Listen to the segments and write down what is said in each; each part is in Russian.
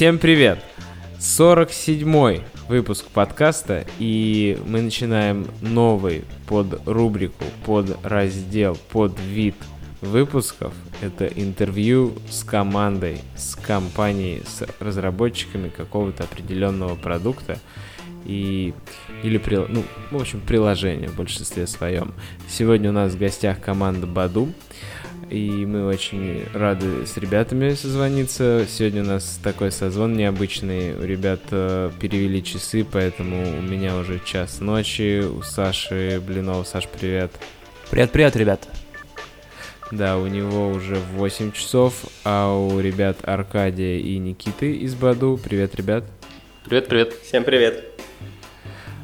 Всем привет! 47-й выпуск подкаста, и мы начинаем новый под рубрику, под раздел, под вид выпусков. Это интервью с командой, с компанией, с разработчиками какого-то определенного продукта и или ну, в общем, приложение в большинстве своем. Сегодня у нас в гостях команда Баду и мы очень рады с ребятами созвониться. Сегодня у нас такой созвон необычный. У ребят э, перевели часы, поэтому у меня уже час ночи. У Саши Блинова. Саш, привет. Привет-привет, ребят. Да, у него уже 8 часов, а у ребят Аркадия и Никиты из Баду. Привет, ребят. Привет-привет. Всем привет.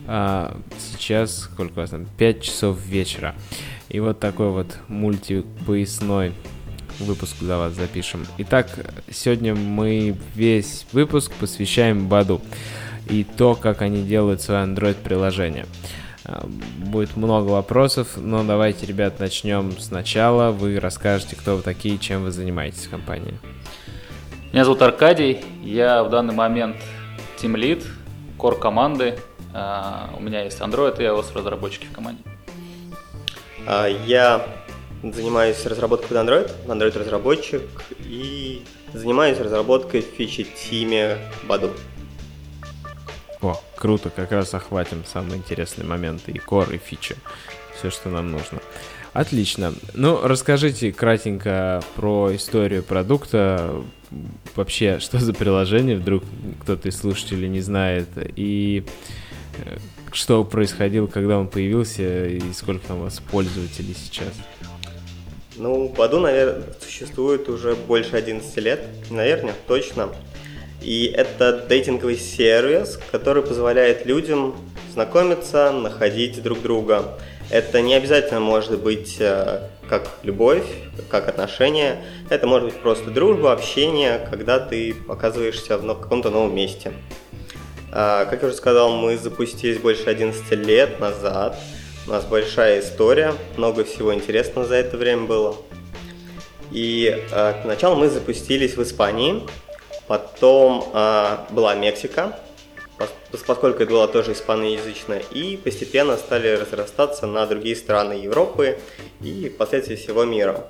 А, сейчас, сколько у вас там? 5 часов вечера. И вот такой вот мультипоясной выпуск для вас запишем. Итак, сегодня мы весь выпуск посвящаем Баду и то, как они делают свое Android-приложение. А, будет много вопросов, но давайте, ребят, начнем сначала. Вы расскажете, кто вы такие, чем вы занимаетесь в компании. Меня зовут Аркадий, я в данный момент Team Lead, core команды. А, у меня есть Android и iOS разработчики в команде. А, я занимаюсь разработкой под Android, Android разработчик и занимаюсь разработкой фичи тиме Баду. О, круто, как раз охватим самые интересные моменты и core, и фичи. Все, что нам нужно. Отлично. Ну, расскажите кратенько про историю продукта. Вообще, что за приложение, вдруг кто-то из слушателей не знает. И э, что происходило, когда он появился и сколько там у вас пользователей сейчас? Ну, Баду, наверное, существует уже больше 11 лет, наверное, точно. И это дейтинговый сервис, который позволяет людям знакомиться, находить друг друга. Это не обязательно может быть э, как любовь, как отношения. Это может быть просто дружба, общение, когда ты оказываешься в каком-то новом месте. А, как я уже сказал, мы запустились больше 11 лет назад. У нас большая история, много всего интересного за это время было. И э, сначала мы запустились в Испании, потом э, была Мексика, поскольку это было тоже испаноязычно, и постепенно стали разрастаться на другие страны Европы и впоследствии всего мира.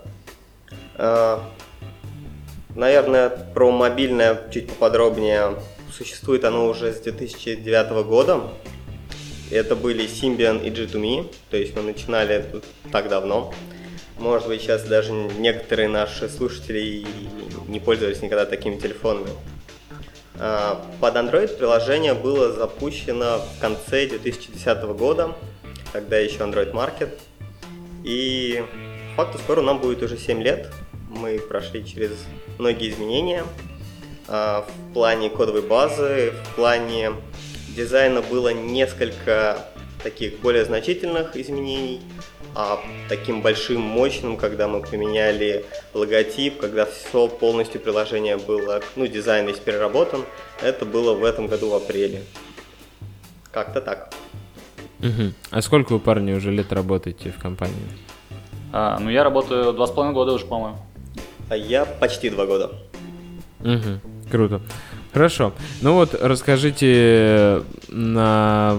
Наверное, про мобильное чуть поподробнее Существует оно уже с 2009 года. Это были Symbian и G2Me, то есть мы начинали тут так давно. Может быть, сейчас даже некоторые наши слушатели не пользовались никогда такими телефонами. А, под Android приложение было запущено в конце 2010 года, тогда еще Android Market. И факту скоро нам будет уже 7 лет. Мы прошли через многие изменения – в плане кодовой базы, в плане дизайна было несколько таких более значительных изменений, а таким большим, мощным, когда мы поменяли логотип, когда все полностью приложение было, ну, дизайн весь переработан, это было в этом году в апреле. Как-то так. Угу. А сколько вы, парни, уже лет работаете в компании? А, ну, я работаю два с половиной года уже, по-моему. А я почти два года. Угу. Круто. Хорошо. Ну вот расскажите, на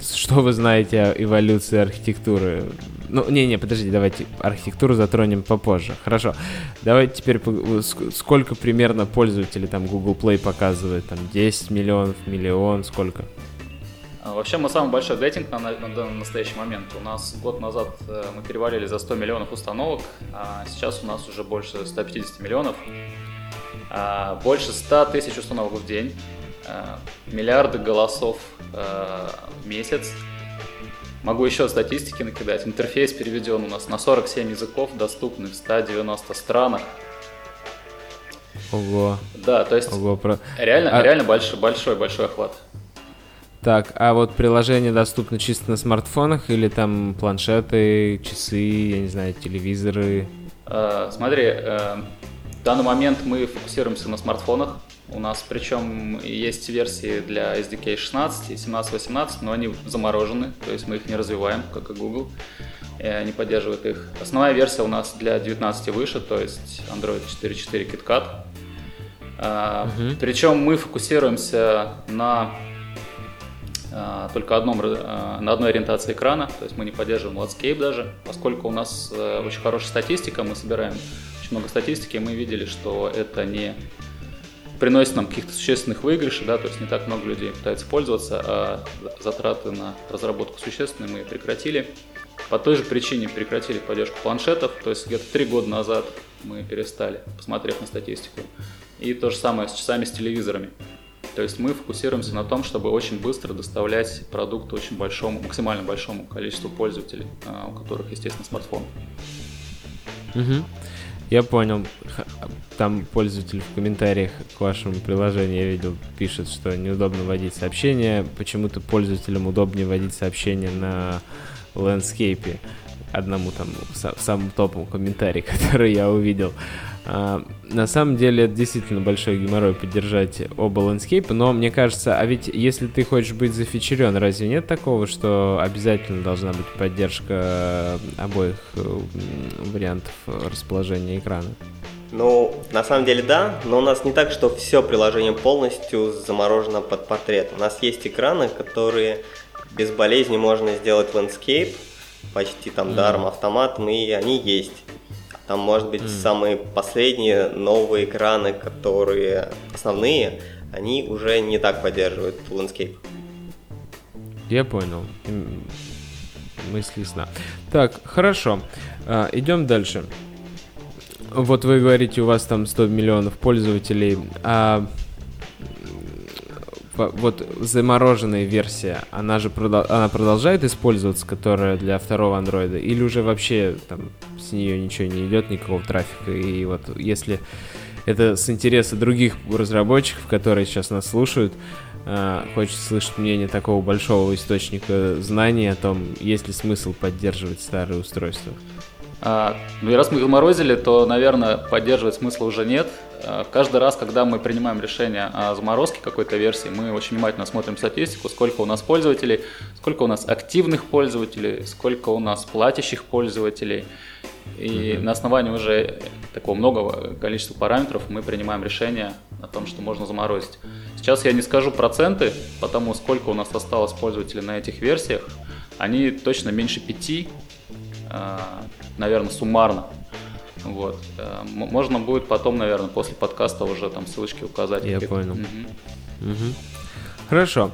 что вы знаете о эволюции архитектуры. Ну, не-не, подождите, давайте архитектуру затронем попозже. Хорошо. Давайте теперь, сколько примерно пользователей там Google Play показывает? Там 10 миллионов, миллион, сколько? А, вообще мы самый большой дейтинг на, на, на настоящий момент. У нас год назад э, мы перевалили за 100 миллионов установок, а сейчас у нас уже больше 150 миллионов. А, больше 100 тысяч установок в день, а, миллиарды голосов а, в месяц. Могу еще статистики накидать. Интерфейс переведен у нас на 47 языков, доступный в 190 странах. Ого. Да, то есть Ого, про... реально, а... реально большой, большой, большой охват. Так, а вот приложение доступно чисто на смартфонах или там планшеты, часы, я не знаю, телевизоры? Uh, смотри, uh, в данный момент мы фокусируемся на смартфонах. У нас причем есть версии для SDK 16 и 17-18, но они заморожены, то есть мы их не развиваем, как и Google, и не поддерживает их. Основная версия у нас для 19 выше, то есть Android 4.4 KitKat. Угу. Причем мы фокусируемся на а, только одном, а, на одной ориентации экрана, то есть мы не поддерживаем landscape даже, поскольку у нас э, очень хорошая статистика, мы собираем очень много статистики, мы видели, что это не приносит нам каких-то существенных выигрышей, да, то есть не так много людей пытается пользоваться, а затраты на разработку существенные мы прекратили. По той же причине прекратили поддержку планшетов, то есть где-то три года назад мы перестали, посмотрев на статистику. И то же самое с часами с телевизорами. То есть мы фокусируемся на том, чтобы очень быстро доставлять продукт очень большому, максимально большому количеству пользователей, а, у которых, естественно, смартфон. Угу. Я понял. Там пользователь в комментариях к вашему приложению, я видел, пишет, что неудобно вводить сообщения. Почему-то пользователям удобнее вводить сообщения на ландскейпе. Одному там, в самом топовом комментарии, который я увидел. А, на самом деле это действительно большой геморрой поддержать оба ландскейпа, но мне кажется, а ведь если ты хочешь быть зафичерен, разве нет такого, что обязательно должна быть поддержка обоих вариантов расположения экрана? Ну, на самом деле да, но у нас не так, что все приложение полностью заморожено под портрет. У нас есть экраны, которые без болезни можно сделать landscape, почти там mm. даром автоматом, и они есть. Там, может быть, mm. самые последние новые экраны, которые основные, они уже не так поддерживают landscape. Я понял. Мысли сна. Так, хорошо. А, идем дальше. Вот вы говорите, у вас там 100 миллионов пользователей. А вот замороженная версия, она же продол- она продолжает использоваться, которая для второго андроида, или уже вообще там нее ничего не идет, никакого трафика, и вот если это с интереса других разработчиков, которые сейчас нас слушают, э, хочется слышать мнение такого большого источника знаний о том, есть ли смысл поддерживать старые устройства. А, ну и раз мы заморозили, то, наверное, поддерживать смысла уже нет. А, каждый раз, когда мы принимаем решение о заморозке какой-то версии, мы очень внимательно смотрим статистику, сколько у нас пользователей, сколько у нас активных пользователей, сколько у нас платящих пользователей. И mm-hmm. на основании уже такого многого количества параметров мы принимаем решение о том, что можно заморозить. Сейчас я не скажу проценты, потому сколько у нас осталось пользователей на этих версиях. Они точно меньше пяти, а, наверное, суммарно. Вот. Э, можно будет потом, наверное, после подкаста уже там ссылочки указать. Я понял. Угу. Угу. Хорошо.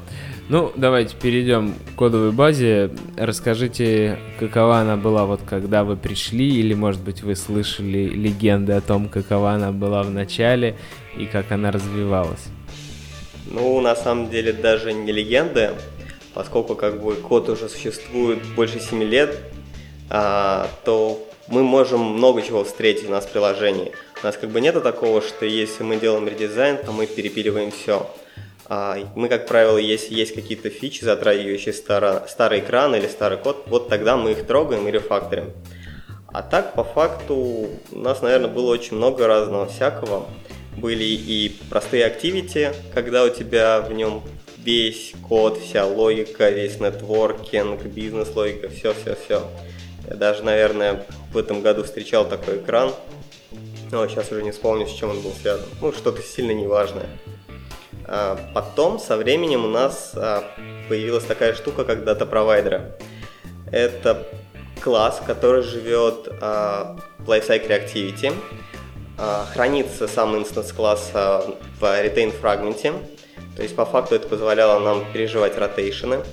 Ну, давайте перейдем к кодовой базе. Расскажите, какова она была вот когда вы пришли, или, может быть, вы слышали легенды о том, какова она была в начале и как она развивалась? Ну, на самом деле, даже не легенды, поскольку как бы код уже существует больше 7 лет, а, то мы можем много чего встретить у нас в приложении. У нас как бы нет такого, что если мы делаем редизайн, то мы перепиливаем все. А, мы, как правило, если есть какие-то фичи, затрагивающие старо, старый экран или старый код, вот тогда мы их трогаем и рефакторим. А так, по факту, у нас, наверное, было очень много разного всякого. Были и простые активити, когда у тебя в нем весь код, вся логика, весь нетворкинг, бизнес-логика, все-все-все. Я даже, наверное, в этом году встречал такой экран, но сейчас уже не вспомню, с чем он был связан. Ну, что-то сильно неважное. А потом, со временем, у нас а, появилась такая штука, как дата-провайдеры. Это класс, который живет а, в Lifecycle Activity. Хранится сам инстанс класса в retain фрагменте. То есть, по факту, это позволяло нам переживать ротейшены.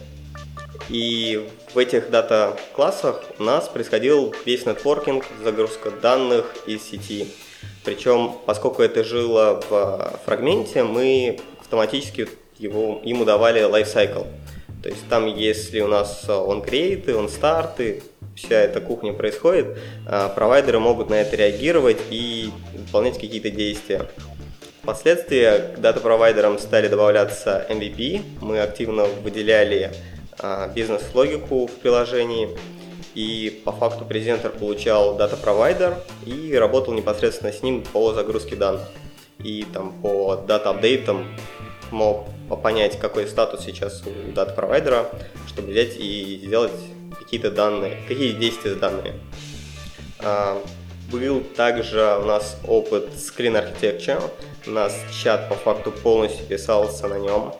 И в этих дата-классах у нас происходил весь нетворкинг, загрузка данных из сети. Причем, поскольку это жило в фрагменте, мы автоматически его, ему давали lifecycle. То есть там, если у нас он create, он и вся эта кухня происходит, а, провайдеры могут на это реагировать и выполнять какие-то действия. Впоследствии к дата-провайдерам стали добавляться MVP, мы активно выделяли а, бизнес-логику в приложении. И по факту презентер получал дата-провайдер и работал непосредственно с ним по загрузке данных. И там по дата-апдейтам мог понять, какой статус сейчас у дата-провайдера, чтобы взять и сделать какие-то данные, какие действия с данными. А, Был также у нас опыт Screen Architecture. У нас чат по факту полностью писался на нем.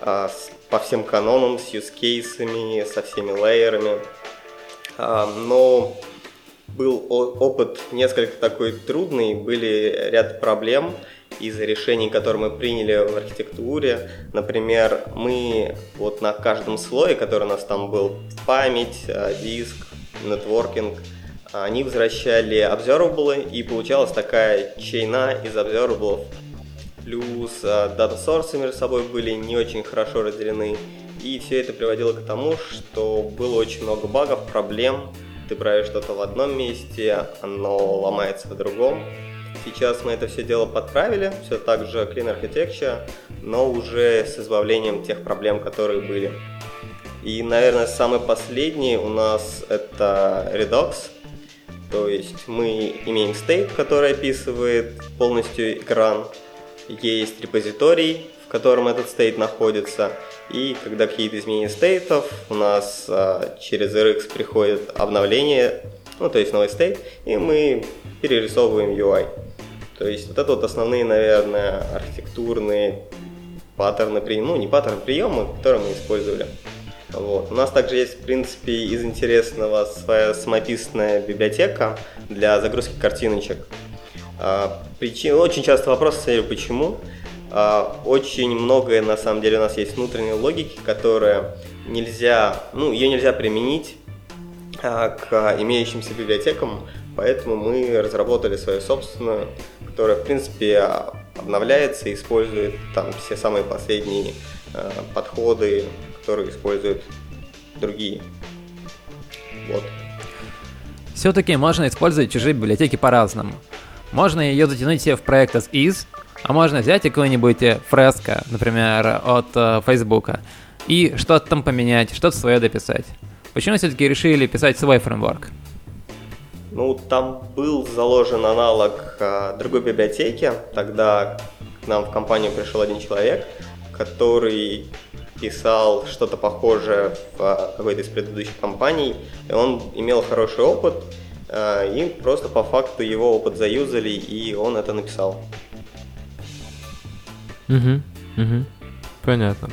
А, по всем канонам, с юзкейсами, со всеми лейерами. А, но был опыт несколько такой трудный, были ряд проблем из-за решений, которые мы приняли в архитектуре. Например, мы вот на каждом слое, который у нас там был, память, а, диск, нетворкинг, они возвращали observable, и получалась такая чейна из observable. Плюс дата sources между собой были не очень хорошо разделены. И все это приводило к тому, что было очень много багов, проблем. Ты правишь что-то в одном месте, оно ломается в другом. Сейчас мы это все дело подправили, все так же Clean Architecture, но уже с избавлением тех проблем, которые были. И, наверное, самый последний у нас это Redux. То есть мы имеем state, который описывает полностью экран. Есть репозиторий, в котором этот стейт находится. И когда какие-то изменения стейтов, у нас а, через RX приходит обновление, ну то есть новый стейт, и мы перерисовываем UI. То есть вот это вот основные, наверное, архитектурные паттерны приема, ну не паттерны приема, которые мы использовали. Вот. У нас также есть, в принципе, из интересного своя самописная библиотека для загрузки картиночек. А, причин, очень часто вопрос, почему. А, очень многое, на самом деле, у нас есть внутренней логики, которая нельзя, ну, ее нельзя применить к имеющимся библиотекам, поэтому мы разработали свою собственную, которая, в принципе, обновляется и использует там все самые последние подходы которые используют другие. Вот. Все-таки можно использовать чужие библиотеки по-разному. Можно ее затянуть себе в проект as is, а можно взять какую-нибудь фреско, например, от э, Facebook, и что-то там поменять, что-то свое дописать. Почему все-таки решили писать свой фреймворк? Ну, там был заложен аналог э, другой библиотеки. Тогда к нам в компанию пришел один человек, который писал что-то похожее в а, какой-то из предыдущих компаний, и он имел хороший опыт, а, и просто по факту его опыт заюзали, и он это написал. Угу, угу. Понятно.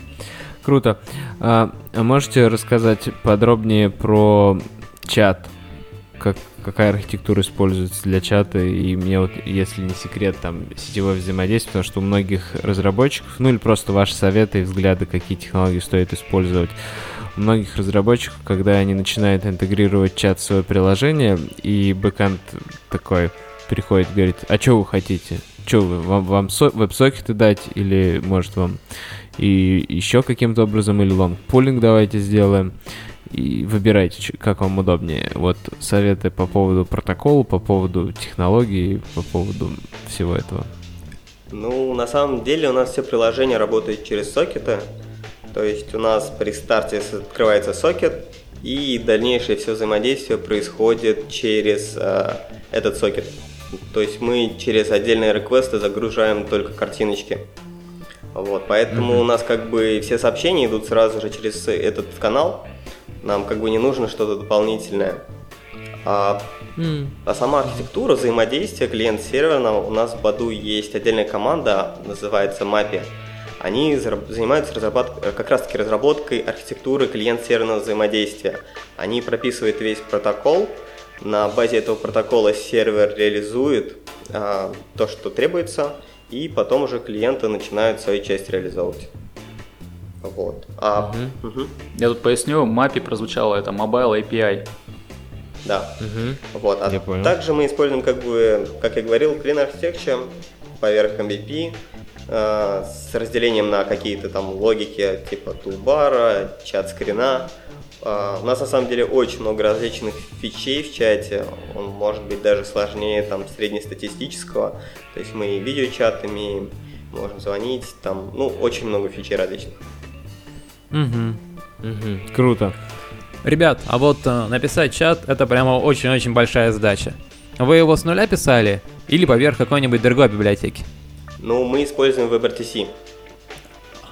Круто. А, а можете рассказать подробнее про чат? Как, какая архитектура используется для чата, и мне вот, если не секрет, там, сетевое взаимодействие, потому что у многих разработчиков, ну или просто ваши советы и взгляды, какие технологии стоит использовать, у многих разработчиков, когда они начинают интегрировать чат в свое приложение, и бэкэнд такой приходит, говорит, а что вы хотите? Что вы, вам, вам со- веб-сокеты дать, или может вам и еще каким-то образом, или long polling давайте сделаем и выбирайте, как вам удобнее. Вот советы по поводу протокола, по поводу технологий, по поводу всего этого. Ну, на самом деле у нас все приложение работает через сокеты. То есть у нас при старте открывается сокет, и дальнейшее все взаимодействие происходит через э, этот сокет. То есть мы через отдельные реквесты загружаем только картиночки. Вот, поэтому mm-hmm. у нас как бы все сообщения идут сразу же через этот канал, нам как бы не нужно что-то дополнительное. А, mm. а сама архитектура взаимодействия клиент-серверного у нас в Баду есть отдельная команда, называется MAPI. Они занимаются разработкой, как раз таки разработкой архитектуры клиент-серверного взаимодействия. Они прописывают весь протокол, на базе этого протокола сервер реализует а, то, что требуется, и потом уже клиенты начинают свою часть реализовывать. Вот. А, угу. Угу. Я тут поясню, MAPI прозвучало, это Mobile API. Да. Угу. Вот. А я также мы используем, как бы, как я говорил, Clean Architecture поверх MVP э, с разделением на какие-то там логики типа тулбара, чат Э, у нас на самом деле очень много различных фичей в чате. Он может быть даже сложнее там среднестатистического. То есть мы и видеочат имеем, можем звонить, там, ну, очень много фичей различных. Угу. Угу. Круто. Ребят, а вот э, написать чат это прямо очень-очень большая задача. Вы его с нуля писали или поверх какой-нибудь другой библиотеки? Ну, мы используем WebRTC.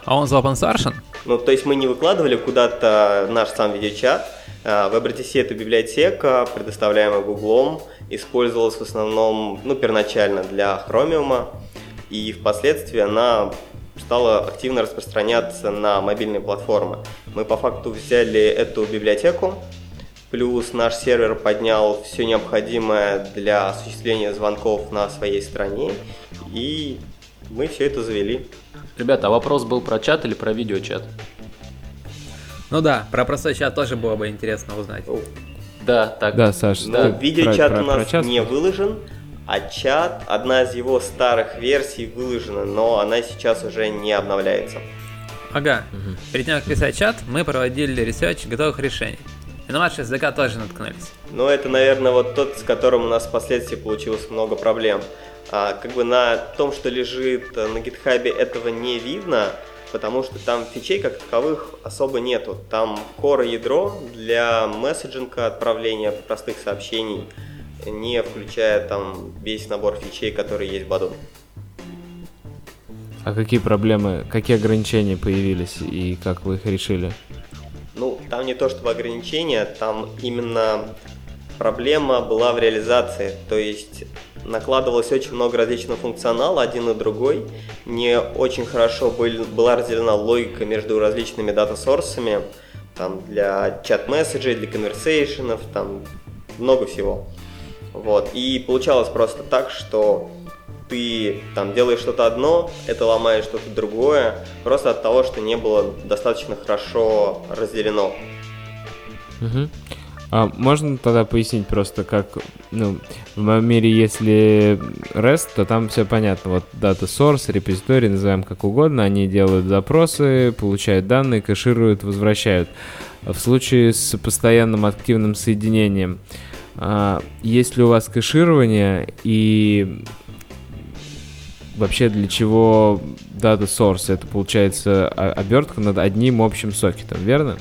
А он за open source? Ну, то есть мы не выкладывали куда-то наш сам видеочат. WebRTC а, это библиотека, предоставляемая Google, использовалась в основном, ну, первоначально для Chromium, и впоследствии она стала активно распространяться на мобильные платформы. Мы по факту взяли эту библиотеку, плюс наш сервер поднял все необходимое для осуществления звонков на своей стране, и мы все это завели. Ребята, а вопрос был про чат или про видеочат? Ну да, про простой чат тоже было бы интересно узнать. Да, так. Да, Саш, ты видеочат про- у про- нас про чат не выложен, а чат, одна из его старых версий выложена, но она сейчас уже не обновляется. Ага. Перед тем, как писать чат, мы проводили research готовых решений. И на ваш SDK тоже наткнулись. Но это, наверное, вот тот, с которым у нас впоследствии получилось много проблем. А, как бы на том, что лежит э, на гитхабе, этого не видно, потому что там фичей как таковых особо нету. Там core ядро для месседжинга, отправления простых сообщений, не включая там весь набор фичей, которые есть в Badoo. А какие проблемы, какие ограничения появились и как вы их решили? Ну, там не то чтобы ограничения, там именно проблема была в реализации. То есть накладывалось очень много различного функционала один на другой. Не очень хорошо был- была разделена логика между различными дата-сорсами. Там для чат-месседжей, для конверсейшенов, там много всего. Вот. И получалось просто так, что ты там делаешь что-то одно, это ломаешь что-то другое, просто от того, что не было достаточно хорошо разделено. Мгм. А можно тогда пояснить просто, как, ну, в моем мире, если REST, то там все понятно. Вот data source, репозиторий, называем как угодно, они делают запросы, получают данные, кэшируют, возвращают. В случае с постоянным активным соединением, а, есть ли у вас кэширование и вообще для чего data source? Это получается о- обертка над одним общим сокетом, верно?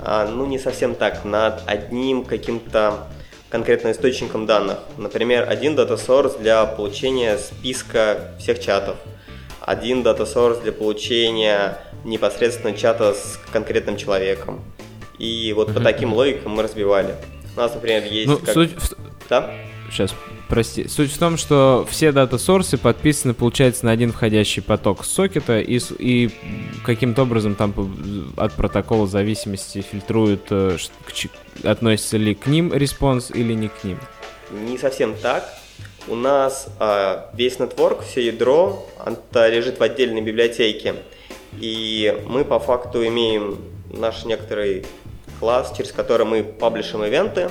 А, ну, не совсем так, над одним каким-то конкретным источником данных. Например, один дата source для получения списка всех чатов, один дата source для получения непосредственно чата с конкретным человеком. И вот по Мгм. таким логикам мы разбивали. У нас, например, есть... Ну, как- суть Да? Сейчас, прости. Суть в том, что все дата-сорсы подписаны, получается, на один входящий поток сокета, и, и каким-то образом там от протокола зависимости фильтруют, э, относится ли к ним response или не к ним. Не совсем так. У нас а, весь network, все ядро, это лежит в отдельной библиотеке. И мы по факту имеем наш некоторый класс, через который мы паблишим ивенты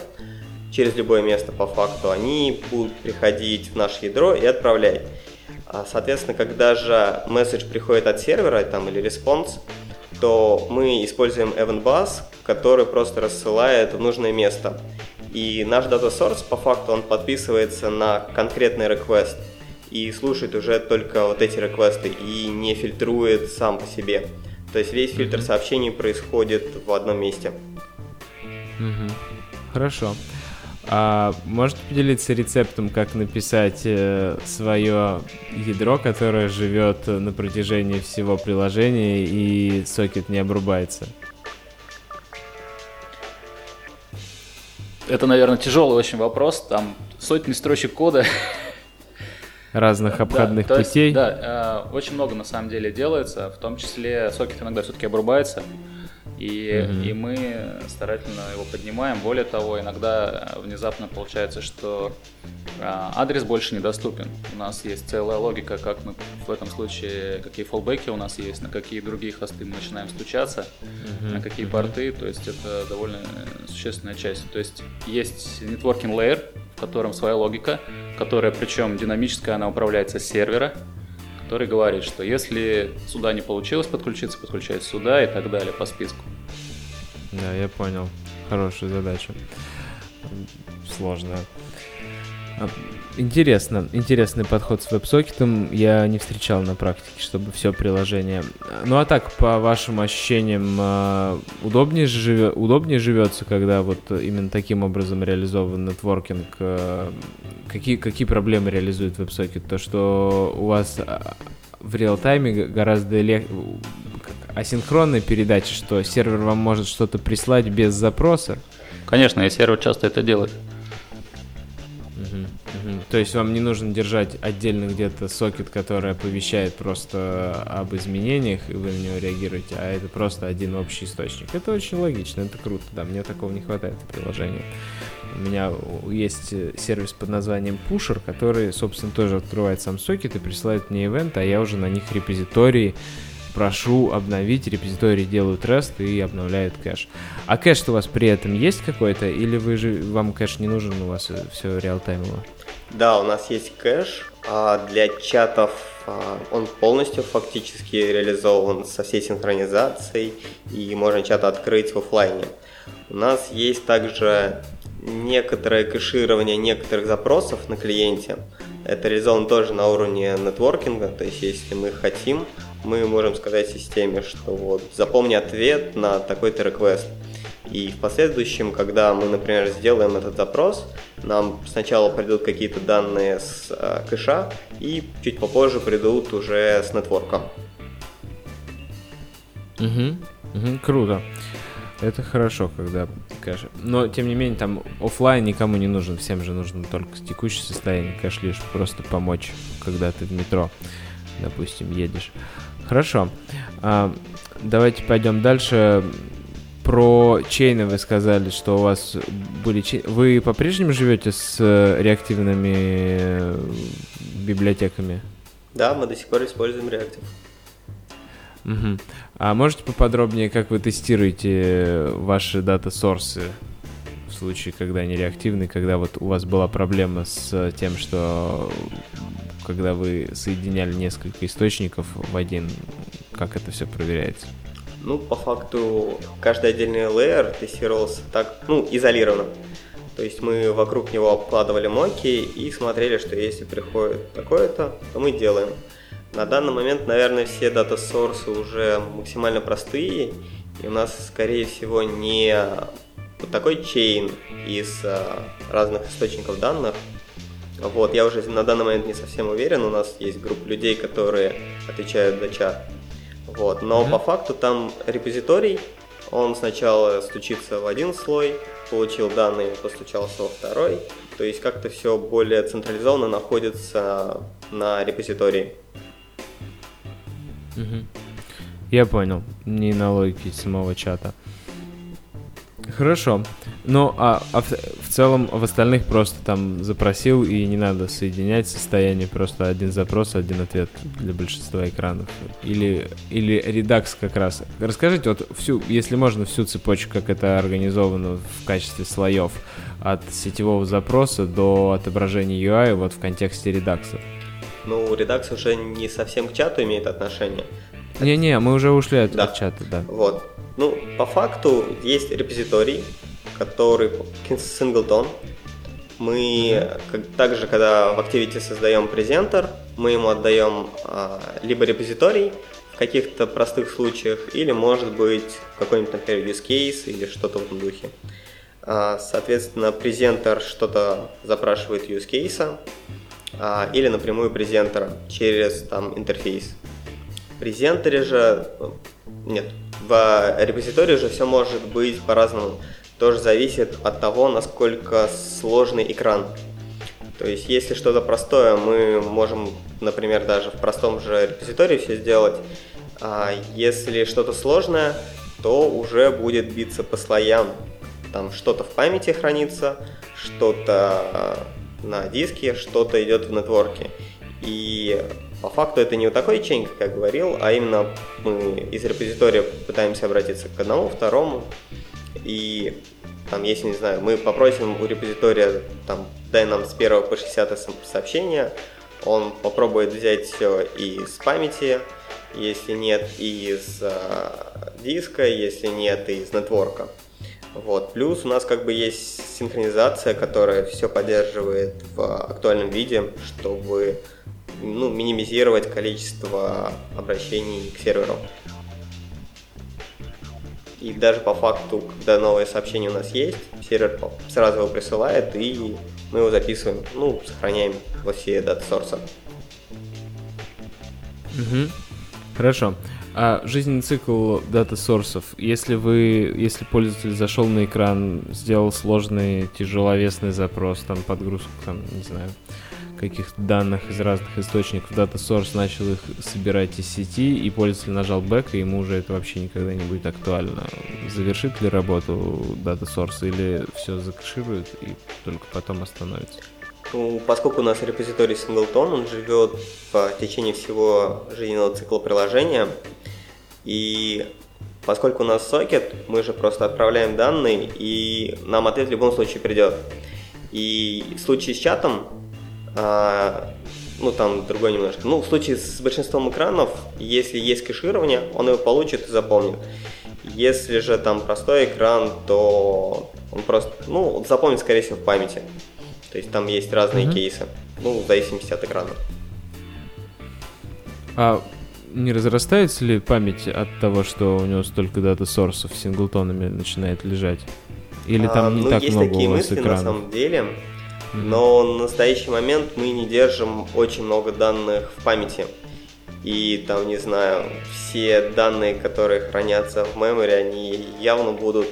через любое место по факту. Они будут приходить в наше ядро и отправлять. А, Соответственно, когда же месседж приходит от сервера там, или response, то мы используем event bus, который просто рассылает в нужное место. И наш data source, по факту, он подписывается на конкретный request и слушает уже только вот эти request ы и не фильтрует сам по себе. То есть весь фильтр сообщений происходит в одном месте. Хорошо. А можете поделиться рецептом, как написать свое ядро, которое живет э, на протяжении всего приложения и сокет не обрубается? Это, наверное, тяжелый очень вопрос. Там сотни строчек кода. Разных Да, обходных есть, путей? да, э, очень много на самом деле делается, в том числе сокет иногда все-таки обрубается, и, Мгм. и мы старательно его поднимаем. Более того, иногда э, внезапно получается, что э, адрес больше недоступен. У нас есть целая логика, как мы в этом случае, какие фоллбеки у нас есть, на какие другие хосты мы начинаем стучаться, Мгм. на какие порты, то есть это довольно существенная часть. То есть есть networking layer, в котором своя логика, которая причем динамическая, она управляется с сервера, который говорит, что если сюда не получилось подключиться, подключается сюда и так далее по списку. Да, я понял. Хорошая задача. Сложная. Интересно, интересный подход с веб-сокетом. Я не встречал на практике, чтобы все приложение. Ну а так, по вашим ощущениям, а, удобнее, живе, удобнее живется, когда вот именно таким образом реализован нетворкинг? А, Какие, какие проблемы реализует веб-сокет? То, что у вас а, в реал-тайме гораздо легче асинхронной передачи, что сервер вам может что-то прислать без запроса. Конечно, и сервер часто это делает. То есть вам не нужно держать отдельно где-то сокет, который оповещает просто об изменениях, и вы на него реагируете, а это просто один общий источник. Это очень логично, это круто, да, мне такого не хватает в приложении. У меня есть э, сервис под названием Pusher, который, собственно, тоже открывает сам сокет и присылает мне ивент, а я уже на них репозитории прошу обновить, репозитории делают REST и обновляют кэш. А кэш у вас при этом есть какой-то, или вы же, вам кэш не нужен, у вас все реалтаймово? Да, у нас есть кэш, а для чатов а, он полностью фактически реализован со всей синхронизацией, и можно чат открыть в оффлайне. У нас есть также некоторое кэширование некоторых запросов на клиенте. Это реализовано тоже на уровне нетворкинга, то есть если мы хотим, мы можем сказать системе, что вот запомни ответ на такой-то request. И в последующем, когда мы, например, сделаем этот запрос, нам сначала придут какие-то данные с э, кэша, и чуть попозже придут уже с нетворком. Угу, угу, круто. Это хорошо, когда кэш. Но, тем не менее, там оффлайн никому не нужен. Всем же нужно только текущее состояние. Кэш лишь просто помочь, когда ты в метро, допустим, едешь. Хорошо. А, давайте пойдем дальше. Про чейны вы сказали, что у вас были чейны. Вы по-прежнему живете с э, реактивными э, библиотеками? Да, мы до сих пор используем Reactive. Мгм. А можете поподробнее, как вы тестируете ваши дата-сорсы в случае, когда они реактивны, когда вот у вас была проблема с тем, что когда вы соединяли несколько источников в один, как это все проверяется? Ну, по факту, каждый отдельный layer тестировался так, ну, изолированно. То есть мы вокруг него обкладывали моки и смотрели, что если приходит такое-то, то мы делаем. На данный момент, наверное, все дата-сорсы уже максимально простые, и у нас, скорее всего, не вот такой чейн из а, разных источников данных. Вот, я уже на данный момент не совсем уверен, у нас есть группа людей, которые отвечают за чат. Вот, но Мгм. по факту там репозиторий, он сначала стучится в один слой, получил данные, постучался во второй, то есть как-то все более централизованно находится на репозитории. Мгм. Я понял, не на логике самого чата. Хорошо. Ну, а, а в, в целом в остальных просто там запросил и не надо соединять состояние, просто один запрос, один ответ для большинства экранов. Или, или редакс как раз. Расскажите вот всю, если можно, всю цепочку, как это организовано в качестве слоев от сетевого запроса до отображения UI вот в контексте редакса. Ну, редакс уже не совсем к чату имеет отношение. Не-не, мы уже ушли от, Да. от чата, да. Вот. Ну, по факту есть репозиторий, который singleton. Мы как, также, когда в Activity создаем презентер, мы ему отдаем а, либо репозиторий в каких-то простых случаях, или может быть какой-нибудь, например, use case или что-то в этом духе. А, соответственно, презентер что-то запрашивает use case, а, или напрямую презентера через там интерфейс. В презентере же нет, в репозитории же все может быть по-разному. Тоже зависит от того, насколько сложный экран. То есть, если что-то простое, мы можем, например, даже в простом же репозитории все сделать. А если что-то сложное, то уже будет биться по слоям. Там что-то в памяти хранится, что-то а, на диске, что-то идет в нетворке. И по факту это не вот такой чейн, как я говорил, а именно мы из репозитория пытаемся обратиться к одному, второму, и там, если, не знаю, мы попросим у репозитория, там, дай нам с 1 по 60 со- сообщения, он попробует взять все из памяти, если нет, из а, диска, если нет, из нетворка. Вот. Плюс у нас как бы есть синхронизация, которая все поддерживает в актуальном виде, чтобы ну, минимизировать количество обращений к серверу. И даже по факту, когда новое сообщение у нас есть, сервер сразу его присылает, и мы его записываем, ну, сохраняем во все дата сорса. Мгм. Хорошо. А жизненный цикл дата-сорсов, если вы, если пользователь зашел на экран, сделал сложный тяжеловесный запрос, там подгрузку, там, не знаю, каких-то данных из разных источников, Data Source начал их собирать из сети, и пользователь нажал бэк, и ему уже это вообще никогда не будет актуально. Завершит ли работу Data Source или все закэширует и только потом остановится? Ну, поскольку у нас репозиторий Singleton, он живет в течение всего жизненного цикла приложения, и поскольку у нас сокет, мы же просто отправляем данные, и нам ответ в любом случае придет. И в случае с чатом а, ну там другой немножко. Ну, в случае с большинством экранов, если есть кэширование, он его получит и запомнит. Если же там простой экран, то он просто, ну, запомнит, скорее всего, в памяти. То есть там есть разные mm-hmm. кейсы, ну, в зависимости от экрана. А не разрастается ли память от того, что у него столько дата-сорсов синглтонами начинает лежать? Или там а, не ну, так есть много такие у вас мысли, экранов? на самом деле. Но в настоящий момент мы не держим очень много данных в памяти. И там, не знаю, все данные, которые хранятся в memory, они явно будут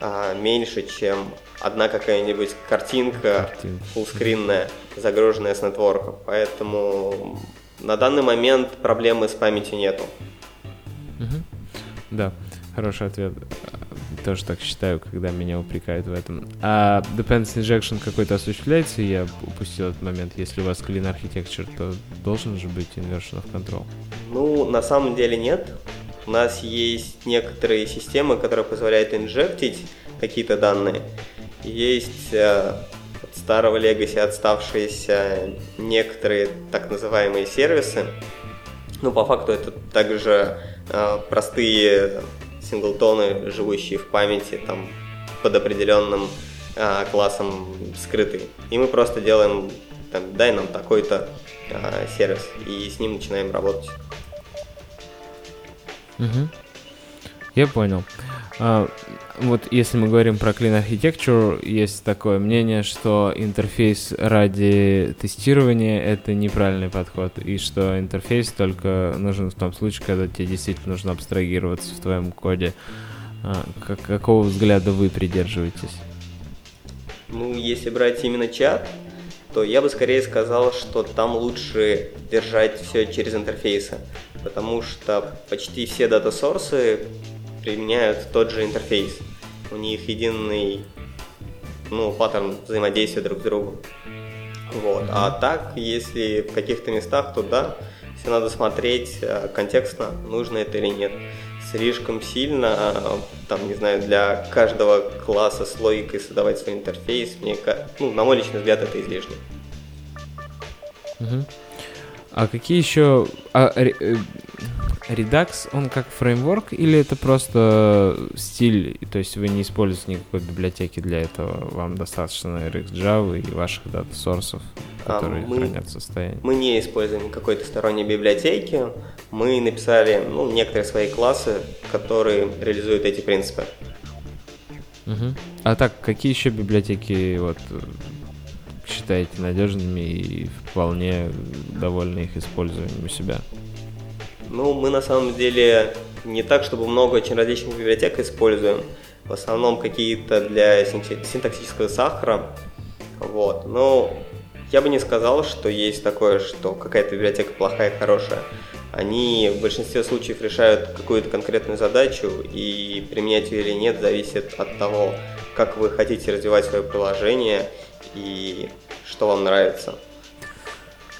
а, меньше, чем одна какая-нибудь картинка, Картинка. фуллскринная, загруженная с нетворка. Поэтому на данный момент проблемы с памятью нету. Мгм. Да, хороший ответ. Тоже так считаю, когда меня упрекают в этом. А dependency injection какой-то осуществляется? Я упустил этот момент. Если у вас clean architecture, то должен же быть inversion of control. Ну, на самом деле нет. У нас есть некоторые системы, которые позволяют инжектить какие-то данные. Есть э, от старого Legacy отставшиеся некоторые так называемые сервисы. Ну, по факту это также э, простые синглтоны, живущие в памяти, там, под определенным э, классом скрытые. И мы просто делаем, там, дай нам такой-то э, сервис, и с ним начинаем работать. Мгм. Я понял. А, вот если мы говорим про Clean Architecture, есть такое мнение, что интерфейс ради тестирования — это неправильный подход, и что интерфейс только нужен в том случае, когда тебе действительно нужно абстрагироваться в твоем коде. А, как- какого взгляда вы придерживаетесь? Ну, если брать именно чат, то я бы скорее сказал, что там лучше держать все через интерфейсы, потому что почти все дата-сорсы применяют тот же интерфейс. У них единый ну, паттерн взаимодействия друг с другом. Вот. А так, если в каких-то местах, то да, все надо смотреть э, контекстно, нужно это или нет. Слишком сильно, э, там, не знаю, для каждого класса с логикой создавать свой интерфейс, мне, ну, на мой личный взгляд, это излишне. А какие еще... А, э, Redux, он как фреймворк или это просто стиль, то есть вы не используете никакой библиотеки для этого, вам достаточно RX Java и ваших дата-сорсов, А, которые мы- хранят состояние? Мы не используем какой-то сторонней библиотеки, мы написали ну, некоторые свои классы, которые реализуют эти принципы. Мгм. А так, какие еще библиотеки вот считаете надежными и вполне довольны их использованием у себя? Ну, мы на самом деле не так, чтобы много очень различных библиотек используем. В основном какие-то для синтаксического сахара. Вот. Но я бы не сказал, что есть такое, что какая-то библиотека плохая, хорошая. Они в большинстве случаев решают какую-то конкретную задачу, и применять ее или нет зависит от того, как вы хотите развивать свое приложение и что вам нравится.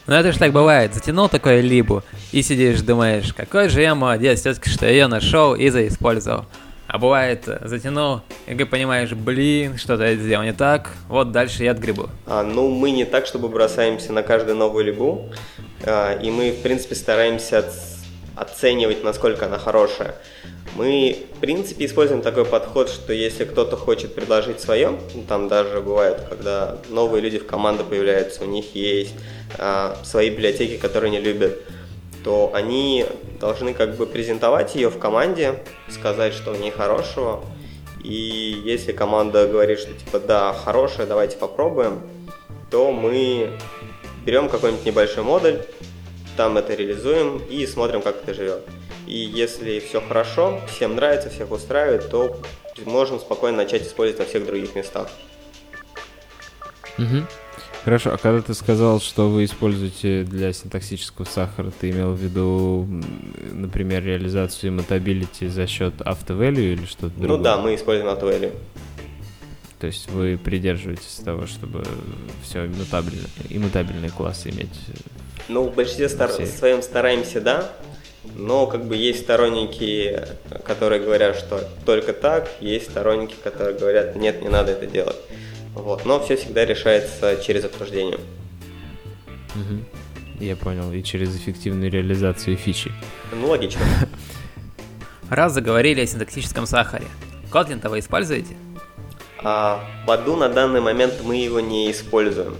Ну это же так бывает, затянул такое либу, и сидишь, думаешь, какой же я молодец, все-таки, что ее нашел и заиспользовал. А бывает, затянул, и ты понимаешь, блин, что-то я сделал не так, вот дальше я отгребу. А, ну, мы не так, чтобы бросаемся на каждую новую либу, а, и мы, в принципе, стараемся оц- оценивать, насколько она хорошая. Мы, в принципе, используем такой подход, что если кто-то хочет предложить свое, ну, там даже бывает, когда новые люди в команду появляются, у них есть а, свои библиотеки, которые они любят, то они должны как бы презентовать ее в команде, сказать, что в ней хорошего, и если команда говорит, что типа да, хорошая, давайте попробуем, то мы берем какой-нибудь небольшой модуль, там это реализуем и смотрим, как это живет. И если все хорошо, всем нравится, всех устраивает, то можем спокойно начать использовать на всех других местах. Угу. Хорошо, а когда ты сказал, что вы используете для синтаксического сахара, ты имел в виду, например, реализацию иммутабилити за счет автовалю или что-то другое? Ну да, мы используем автовалю. То есть вы придерживаетесь того, чтобы все иммутабельные, иммутабельные классы иметь? Ну, в большинстве стар... своем стараемся, да. Но как бы есть сторонники, которые говорят, что только так, есть сторонники, которые говорят, нет, не надо это делать. Вот. Но все всегда решается через обсуждение. Угу. Я понял. И через эффективную реализацию фичи. Ну, логично. Раз заговорили о синтаксическом сахаре, Kotlin-то вы используете? А, в аду на данный момент мы его не используем.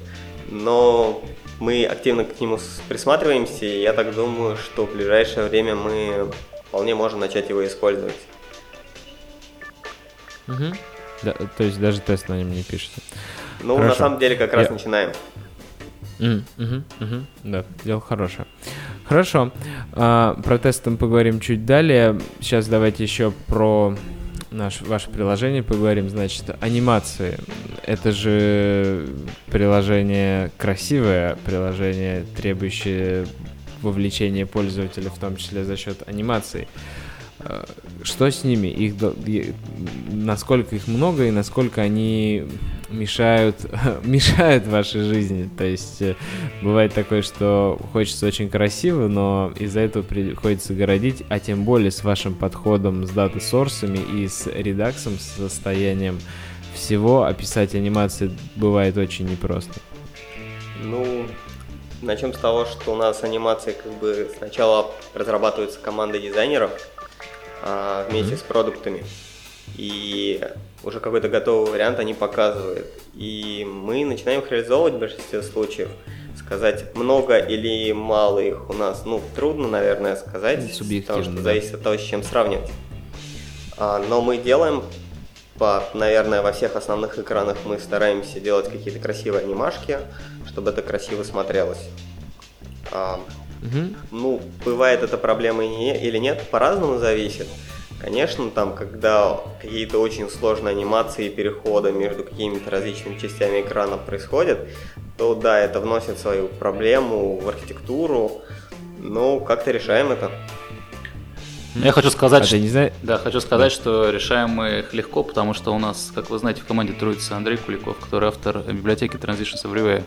Но мы активно к нему присматриваемся, и я так думаю, что в ближайшее время мы вполне можем начать его использовать. Угу. Да, то есть даже тест на нем не пишете. Ну, Хорошо. на самом деле, как раз я... начинаем. Mm, угу, угу, да, дело хорошее. Хорошо. А, про тесты мы поговорим чуть далее. Сейчас давайте еще про наш, ваше приложение поговорим. Значит, анимации. Это же приложение красивое, приложение, требующее вовлечения пользователя, в том числе за счет анимаций. Э, что с ними? Их, насколько их много и насколько они мешают, мешают вашей жизни. То есть э, бывает такое, что хочется очень красиво, но из-за этого приходится городить, а тем более с вашим подходом с дата-сорсами и с редаксом, с состоянием всего описать анимации бывает очень непросто. Ну, начнем с того, что у нас анимации как бы сначала разрабатываются командой дизайнеров, а, вместе mm-hmm. с продуктами. И уже какой-то готовый вариант они показывают. И мы начинаем их реализовывать в большинстве случаев. Сказать, много или мало их у нас, ну, трудно, наверное, сказать. Потому что да. зависит от того, с чем сравнивать. А, но мы делаем, по, наверное, во всех основных экранах мы стараемся делать какие-то красивые анимашки, чтобы это красиво смотрелось. А, Угу. Ну, бывает это проблема или нет, по-разному зависит. Конечно, там, когда какие-то очень сложные анимации и переходы между какими-то различными частями экрана происходят, то да, это вносит свою проблему в архитектуру, но как-то решаем это. Я хочу сказать, а что, не знаю... да, хочу сказать, да. что решаем мы их легко, потому что у нас, как вы знаете, в команде трудится Андрей Куликов, который автор библиотеки Transitions Everywhere.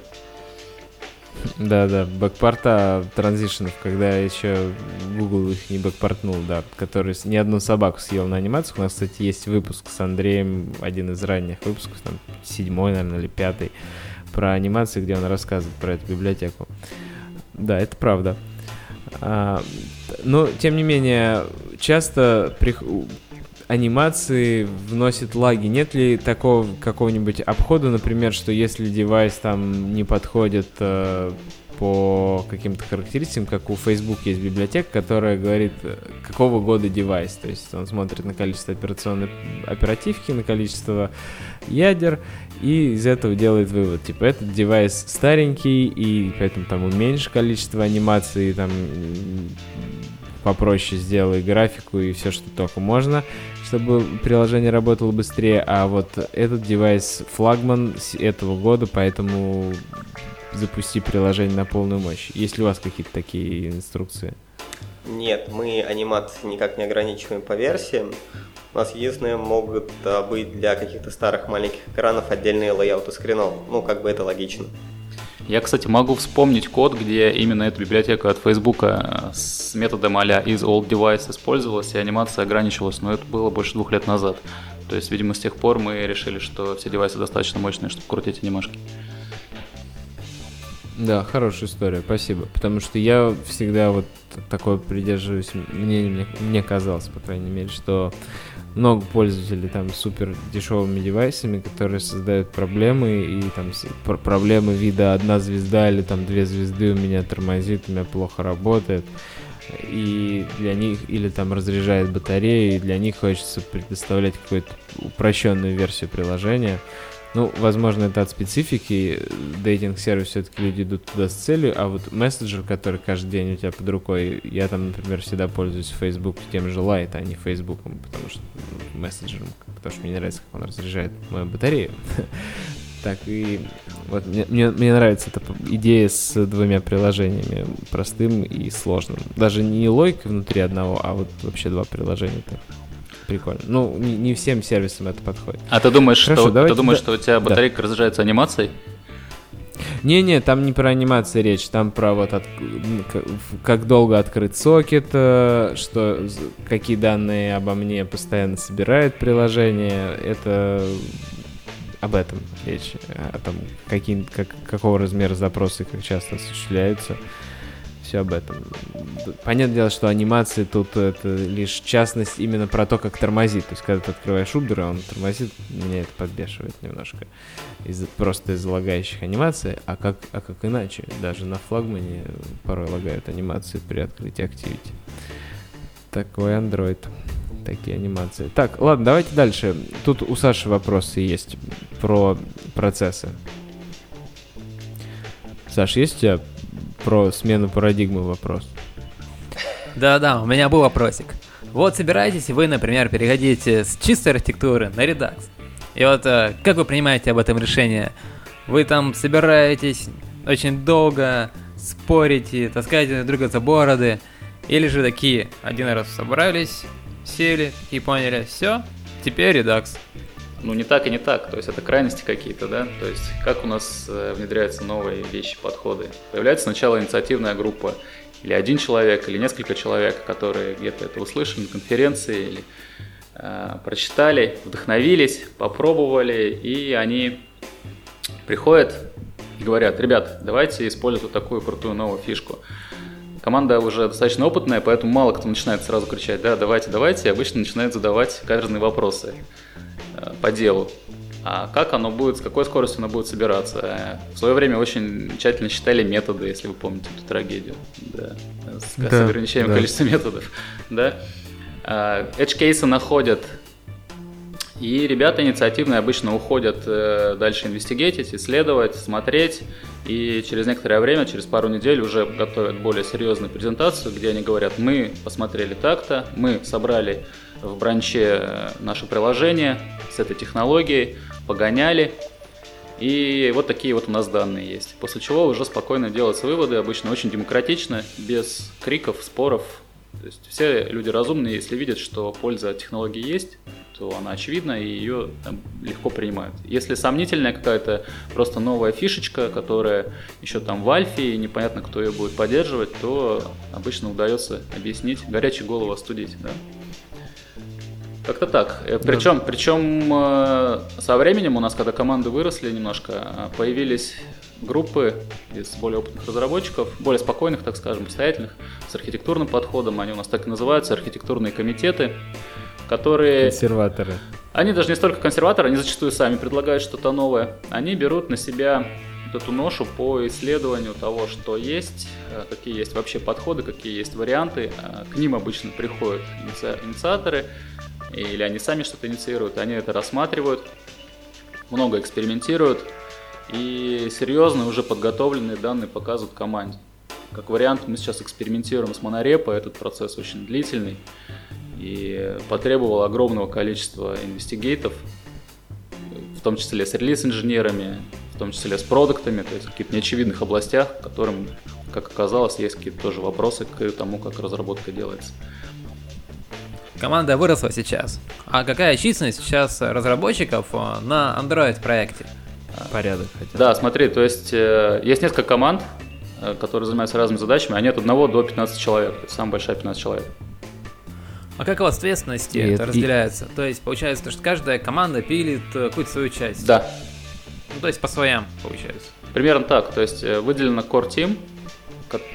Да, да, бэкпорта транзишенов, когда еще Google их не бэкпортнул, да, который ни одну собаку съел на анимациях. У нас, кстати, есть выпуск с Андреем, один из ранних выпусков, там, седьмой, наверное, или пятый, про анимации, где он рассказывает про эту библиотеку. Да, это правда. А, но, тем не менее, часто при анимации вносит лаги. Нет ли такого какого-нибудь обхода, например, что если девайс там не подходит э, по каким-то характеристикам, как у Facebook есть библиотека, которая говорит, э, какого года девайс. То есть он смотрит на количество операционной оперативки, на количество ядер, и из этого делает вывод. Типа, этот девайс старенький, и поэтому там уменьши количество анимаций, там попроще сделай графику и все, что только можно чтобы приложение работало быстрее, а вот этот девайс флагман этого года, поэтому запусти приложение на полную мощь. Есть ли у вас какие-то такие инструкции? Нет, мы анимации никак не ограничиваем по версиям. У нас единственное могут а, быть для каких-то старых маленьких экранов отдельные лейауты скринов. Ну, как бы это логично. Я, кстати, могу вспомнить код, где именно эта библиотека от Facebook э, с методом а is old device использовалась, и анимация ограничивалась, но это было больше двух лет назад. То есть, видимо, с тех пор мы решили, что все девайсы достаточно мощные, чтобы крутить анимашки. Да, хорошая история, спасибо. Потому что я всегда вот такое придерживаюсь мнение, мне, мне казалось, по крайней мере, что много пользователей там супер дешевыми девайсами, которые создают проблемы, и там пр проблемы вида одна звезда или там две звезды у меня тормозит, у меня плохо работает. И для них, или там разряжает батарею, и для них хочется предоставлять какую-то упрощенную версию приложения. Ну, возможно, это от специфики. Дейтинг-сервис все-таки люди идут туда с целью, а вот мессенджер, который каждый день у тебя под рукой, я там, например, всегда пользуюсь Facebook тем же Light, а не Facebook, потому что ну, мессенджером, потому что мне не нравится, как он разряжает мою батарею. Так и вот мне, мне, мне нравится эта идея с двумя приложениями, простым и сложным. Даже не логикой внутри одного, а вот вообще два приложения. Прикольно. Ну, не, не всем сервисам это подходит. А ты думаешь, Хорошо, что, ты думаешь, да, что у тебя батарейка да. разряжается анимацией? Не-не, там не про анимацию речь, там про вот от, как долго открыт сокет, э, что какие данные обо мне постоянно собирает приложение. Это об этом речь, о том, каким, как, какого размера запросы, как часто осуществляются. Все об этом. Понятное дело, что анимации тут это лишь частность именно про то, как тормозит. То есть, когда ты открываешь Uber, он тормозит, меня это подбешивает немножко. Из, просто из лагающих анимаций. А как, а как иначе? Даже на флагмане порой лагают анимации при открытии Activity. Такой Android такие анимации. Так, ладно, давайте дальше. Тут у Саши вопросы есть про процессы. Саш, есть у тебя про смену парадигмы вопрос? Да-да, у меня был вопросик. Вот собираетесь вы, например, переходить с чистой архитектуры на Redux. И вот э, как вы принимаете об этом решение? Вы там собираетесь очень долго, спорите, таскаете друг друга за бороды, или же такие, один раз собрались, сели и поняли, все, теперь редакс. Ну, не так и не так. То есть это крайности какие-то, да? То есть как у нас э, внедряются новые вещи, подходы. Появляется сначала инициативная группа, или один человек, или несколько человек, которые где-то это услышали на конференции, или э, прочитали, вдохновились, попробовали, и они приходят и говорят, ребят, давайте использовать вот такую крутую новую фишку. Команда уже достаточно опытная, поэтому мало кто начинает сразу кричать, да, давайте, давайте, и обычно начинают задавать каверзные вопросы по делу. А как оно будет, с какой скоростью оно будет собираться? В свое время очень тщательно считали методы, если вы помните эту трагедию, да, с, да, с ограничением да. количества методов, да. А, edge кейсы находят и ребята инициативные обычно уходят э, дальше инвестигетить, исследовать, смотреть. И через некоторое время, через пару недель уже готовят более серьезную презентацию, где они говорят, мы посмотрели так-то, мы собрали в бранче э, наше приложение с этой технологией, погоняли, и вот такие вот у нас данные есть. После чего уже спокойно делаются выводы, обычно очень демократично, без криков, споров. То есть все люди разумные, если видят, что польза от технологии есть, то она очевидна и ее легко принимают. Если сомнительная какая-то просто новая фишечка, которая еще там в альфе и непонятно, кто ее будет поддерживать, то обычно удается объяснить, горячую голову остудить. Да? Как-то так. Причем, э, да. причем э, со временем у нас, когда команды выросли немножко, э, появились группы из более опытных разработчиков, более спокойных, так скажем, самостоятельных, с архитектурным подходом. Они у нас так и называются, архитектурные комитеты которые... Консерваторы. Они даже не столько консерваторы, они зачастую сами предлагают что-то новое. Они берут на себя вот эту ношу по исследованию того, что есть, какие есть вообще подходы, какие есть варианты. К ним обычно приходят инициаторы, или они сами что-то инициируют, они это рассматривают, много экспериментируют, и серьезные уже подготовленные данные показывают команде. Как вариант, мы сейчас экспериментируем с монорепо, этот процесс очень длительный и потребовал огромного количества инвестигейтов, в том числе с релиз-инженерами, в том числе с продуктами, то есть в каких-то неочевидных областях, которым, как оказалось, есть какие-то тоже вопросы к тому, как разработка делается. Команда выросла сейчас. А какая численность сейчас разработчиков э, на Android проекте? Порядок. Хотя. Да, смотри, то есть э, есть несколько команд, э, которые занимаются разными задачами, они от 1 до 15 человек, то есть самая большая 15 человек. А как у вас ответственности и, это разделяется? И... То есть получается, что каждая команда пилит какую-то свою часть. Да. Ну, то есть по своям, получается. Примерно так. То есть выделено Core Team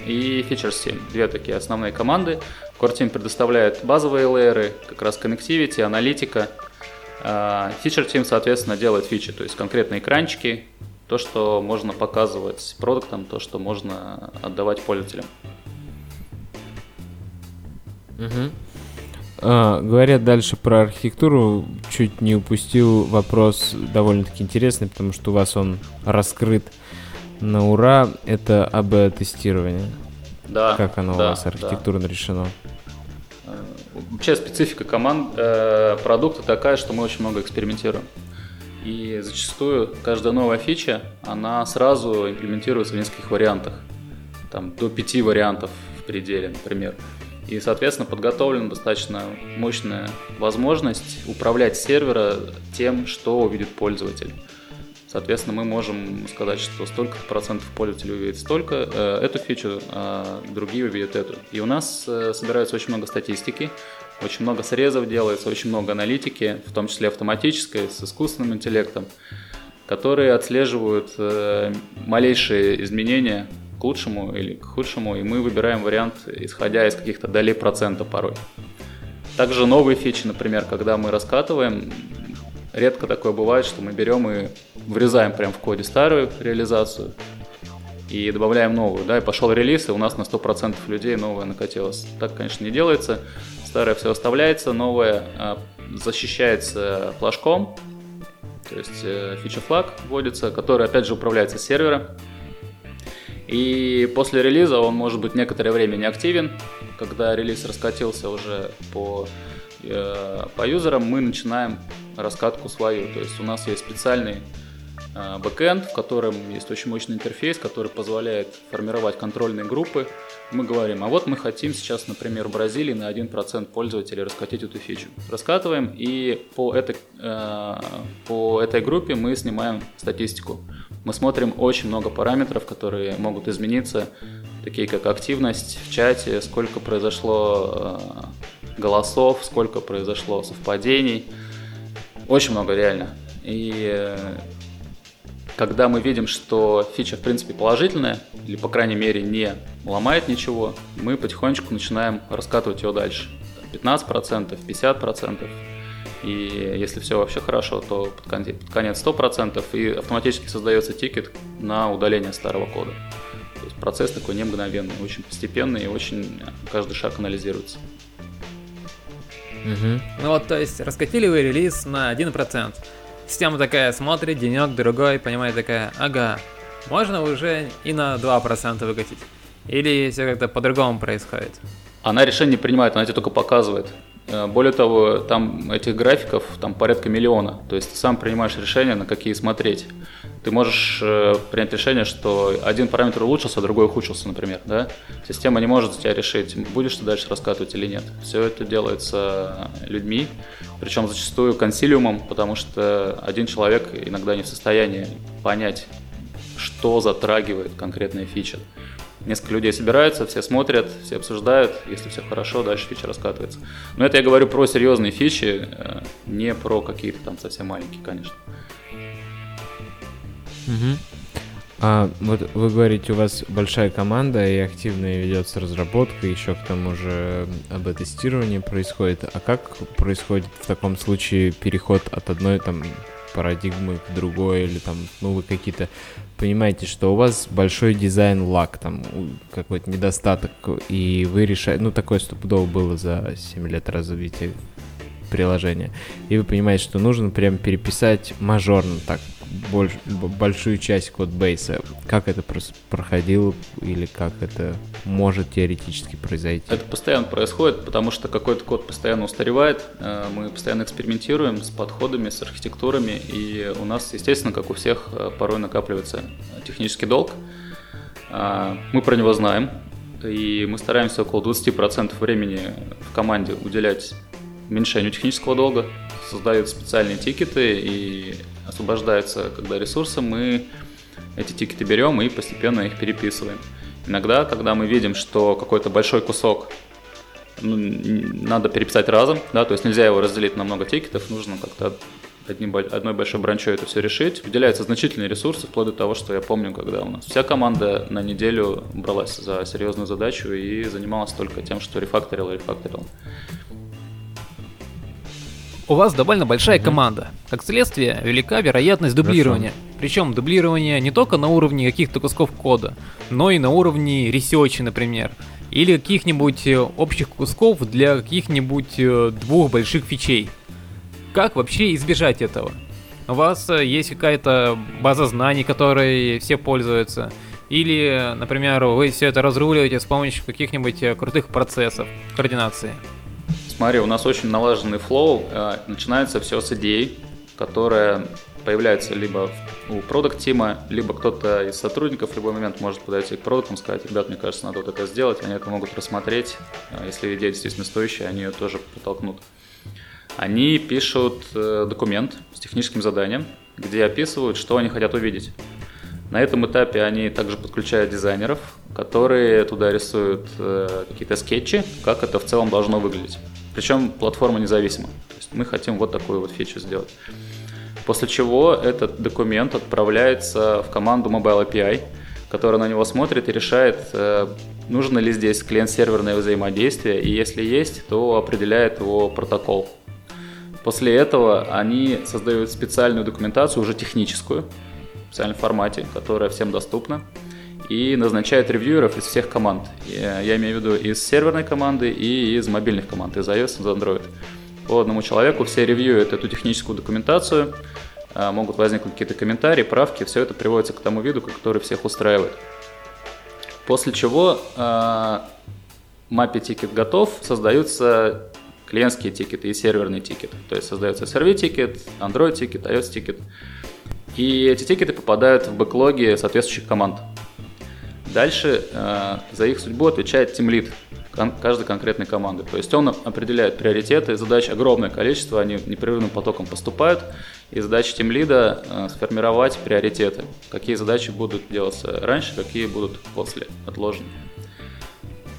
и Features Team. Две такие основные команды. Core предоставляет базовые лейеры, как раз connectivity, аналитика. А Feature Team, соответственно, делает фичи, то есть конкретные экранчики, то, что можно показывать продуктам, то, что можно отдавать пользователям. Угу. А, говоря дальше про архитектуру, чуть не упустил вопрос довольно-таки интересный, потому что у вас он раскрыт на ура. Это АБ-тестирование. Да. Как оно да, у вас архитектурно да. решено? Э, Вообще специфика команд э, продукта такая, что мы очень много экспериментируем. И зачастую каждая новая фича, она сразу имплементируется в нескольких вариантах. Там до пяти вариантов в пределе, например. И, соответственно, подготовлена достаточно мощная возможность управлять сервера тем, что увидит пользователь. Соответственно, мы можем сказать, что столько процентов пользователей увидит столько э, эту фичу, а другие увидят эту. И у нас э, собирается очень много статистики, очень много срезов делается, очень много аналитики, в том числе автоматической, с искусственным интеллектом, которые отслеживают э, малейшие изменения к лучшему или к худшему, и мы выбираем вариант, исходя из каких-то долей процента порой. Также новые фичи, например, когда мы раскатываем, редко такое бывает, что мы берем и врезаем прямо в коде старую реализацию и добавляем новую, да, и пошел релиз, и у нас на 100% людей новая накатилась. Так, конечно, не делается. Старое все оставляется, новое а, защищается флажком, то есть э, фича флаг вводится, который опять же управляется с сервера. И после релиза он может быть некоторое время неактивен. Когда релиз раскатился уже по, по юзерам, мы начинаем раскатку свою. То есть у нас есть специальный э, бэкэнд, в котором есть очень мощный интерфейс, который позволяет формировать контрольные группы. Мы говорим, а вот мы хотим сейчас, например, в Бразилии на 1% пользователей раскатить эту фичу. Раскатываем, и по этой, э, по этой группе мы снимаем статистику. Мы смотрим очень много параметров, которые могут измениться, такие как активность в чате, сколько произошло э, голосов, сколько произошло совпадений. Очень много реально. И э, когда мы видим, что фича в принципе положительная, или по крайней мере не ломает ничего, мы потихонечку начинаем раскатывать ее дальше. 15%, 50%. И если все вообще хорошо, то под конец, под конец 100% и автоматически создается тикет на удаление старого кода. То есть процесс такой не мгновенный, очень постепенный и очень каждый шаг анализируется. Угу. Ну вот, то есть, раскатили вы релиз на 1%. Система такая смотрит, денек, другой, понимает такая, ага, можно уже и на 2% выкатить. Или все как-то по-другому происходит? Она решение не принимает, она тебе только показывает. Э, более того, там этих графиков там порядка миллиона. То есть ты сам принимаешь решение, на какие смотреть. Ты можешь э, принять решение, что один параметр улучшился, а другой ухудшился, например. Да? Система не может за тебя решить, будешь ты дальше раскатывать или нет. Все это делается людьми, причем зачастую консилиумом, потому что один человек иногда не в состоянии понять, что затрагивает конкретная фича. Несколько людей собираются, все смотрят, все обсуждают. Если все хорошо, дальше фича раскатывается. Но это я говорю про серьезные фичи, э, не про какие-то там совсем маленькие, конечно. Угу. А вот вы говорите, у вас большая команда и активно ведется разработка, еще к тому же АБ-тестирование происходит. А как происходит в таком случае переход от одной там парадигмы к другой, или там, ну, вы какие-то понимаете, что у вас большой дизайн лак, там какой-то недостаток, и вы решаете, ну, такое стопудово было за 7 лет развития приложения, и вы понимаете, что нужно прям переписать мажорно так, больш, большую часть кодбейса. Как это проходило или как это может теоретически произойти? Это постоянно происходит, потому что какой-то код постоянно устаревает, э, мы постоянно экспериментируем с подходами, с архитектурами, и у нас, естественно, как у всех, э, порой накапливается технический долг. А, мы про него знаем, и мы стараемся около 20% времени в команде уделять уменьшению технического долга, создают специальные тикеты и освобождаются, когда ресурсы, мы эти тикеты берем и постепенно их переписываем. Иногда, когда мы видим, что какой-то большой кусок ну, надо переписать разом, да, то есть нельзя его разделить на много тикетов, нужно как-то одним, одной большой бранчой это все решить. Выделяются значительные ресурсы, вплоть до того, что я помню, когда у нас вся команда на неделю бралась за серьезную задачу и занималась только тем, что рефакторил и рефакторил у вас довольно большая mm-hmm. команда. Как следствие, велика вероятность дублирования. Хорошо. Причем дублирование не только на уровне каких-то кусков кода, но и на уровне ресерча, например. или каких-нибудь э, общих кусков для каких-нибудь э, двух больших фичей. Как вообще избежать этого? У вас э, есть какая-то база знаний, которой все пользуются, или, например, вы все это разруливаете с помощью каких-нибудь крутых процессов координации. Смотри, у нас очень налаженный флоу. Начинается все с идей, которая появляется либо у продукт тима либо кто-то из сотрудников в любой момент может подойти к продуктам, сказать, ребят, мне кажется, надо вот это сделать, они это могут рассмотреть, а если идея действительно стоящая, они ее тоже протолкнут. Они пишут э, документ с техническим заданием, где описывают, что они хотят увидеть. На этом этапе они также подключают дизайнеров, которые туда рисуют э, какие-то скетчи, как это в целом должно выглядеть. Причем платформа независима. То есть мы хотим вот такую вот фичу сделать. После чего этот документ отправляется в команду Mobile API, которая на него смотрит и решает, э, нужно ли здесь клиент-серверное взаимодействие, и если есть, то определяет его протокол. После этого они создают специальную документацию, уже техническую, в специальном формате, которая всем доступна, и назначают ревьюеров из всех команд. Я имею в виду из серверной команды и из мобильных команд, из iOS из Android по одному человеку, все ревьюют эту техническую документацию, а, могут возникнуть какие-то комментарии, правки, все это приводится к тому виду, который всех устраивает. После чего э, MAPI тикет готов, создаются клиентские тикеты и серверный тикет. То есть создается сервер тикет, Android тикет, iOS тикет. И эти тикеты попадают в бэклоги соответствующих команд. Дальше э, за их судьбу отвечает Lead, кон- каждой конкретной команды. То есть он определяет приоритеты, задач огромное количество, они непрерывным потоком поступают, и задача тимлида э, сформировать приоритеты, какие задачи будут делаться раньше, какие будут после, отложены.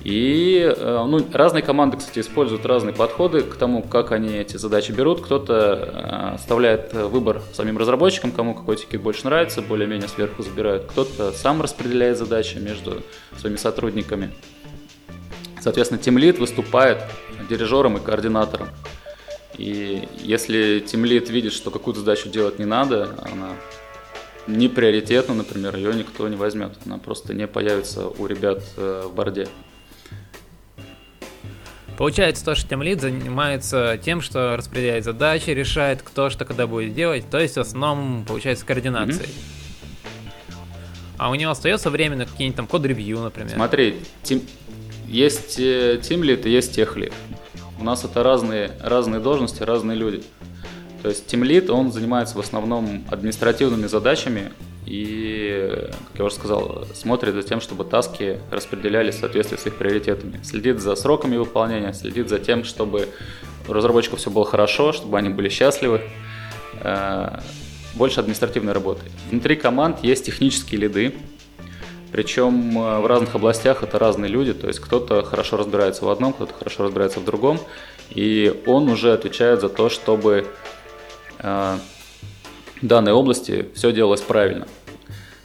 И э, ну, разные команды, кстати, используют разные подходы к тому, как они эти задачи берут. Кто-то э, оставляет выбор самим разработчикам, кому какой тикет больше нравится, более-менее сверху забирают. Кто-то сам распределяет задачи между своими сотрудниками. Соответственно, тимлит выступает дирижером и координатором. И если тимлит видит, что какую-то задачу делать не надо, она не приоритетна, например, ее никто не возьмет. Она просто не появится у ребят э, в борде. Получается то, что тимлит занимается тем, что распределяет задачи, решает, кто что когда будет делать, то есть в основном получается координацией. Mm-hmm. А у него остается время на какие-нибудь там код-ревью, например. Смотри, тим, есть тимлит и есть техлит. У нас это разные, разные должности, разные люди. То есть тимлит, он занимается в основном административными задачами и, как я уже сказал, смотрит за тем, чтобы таски распределялись в соответствии с их приоритетами. Следит за сроками выполнения, следит за тем, чтобы у разработчиков все было хорошо, чтобы они были счастливы. Э, больше административной работы. Внутри команд есть технические лиды, причем э, в разных областях это разные люди, то есть кто-то хорошо разбирается в одном, кто-то хорошо разбирается в другом, и он уже отвечает за то, чтобы э, данной области все делалось правильно.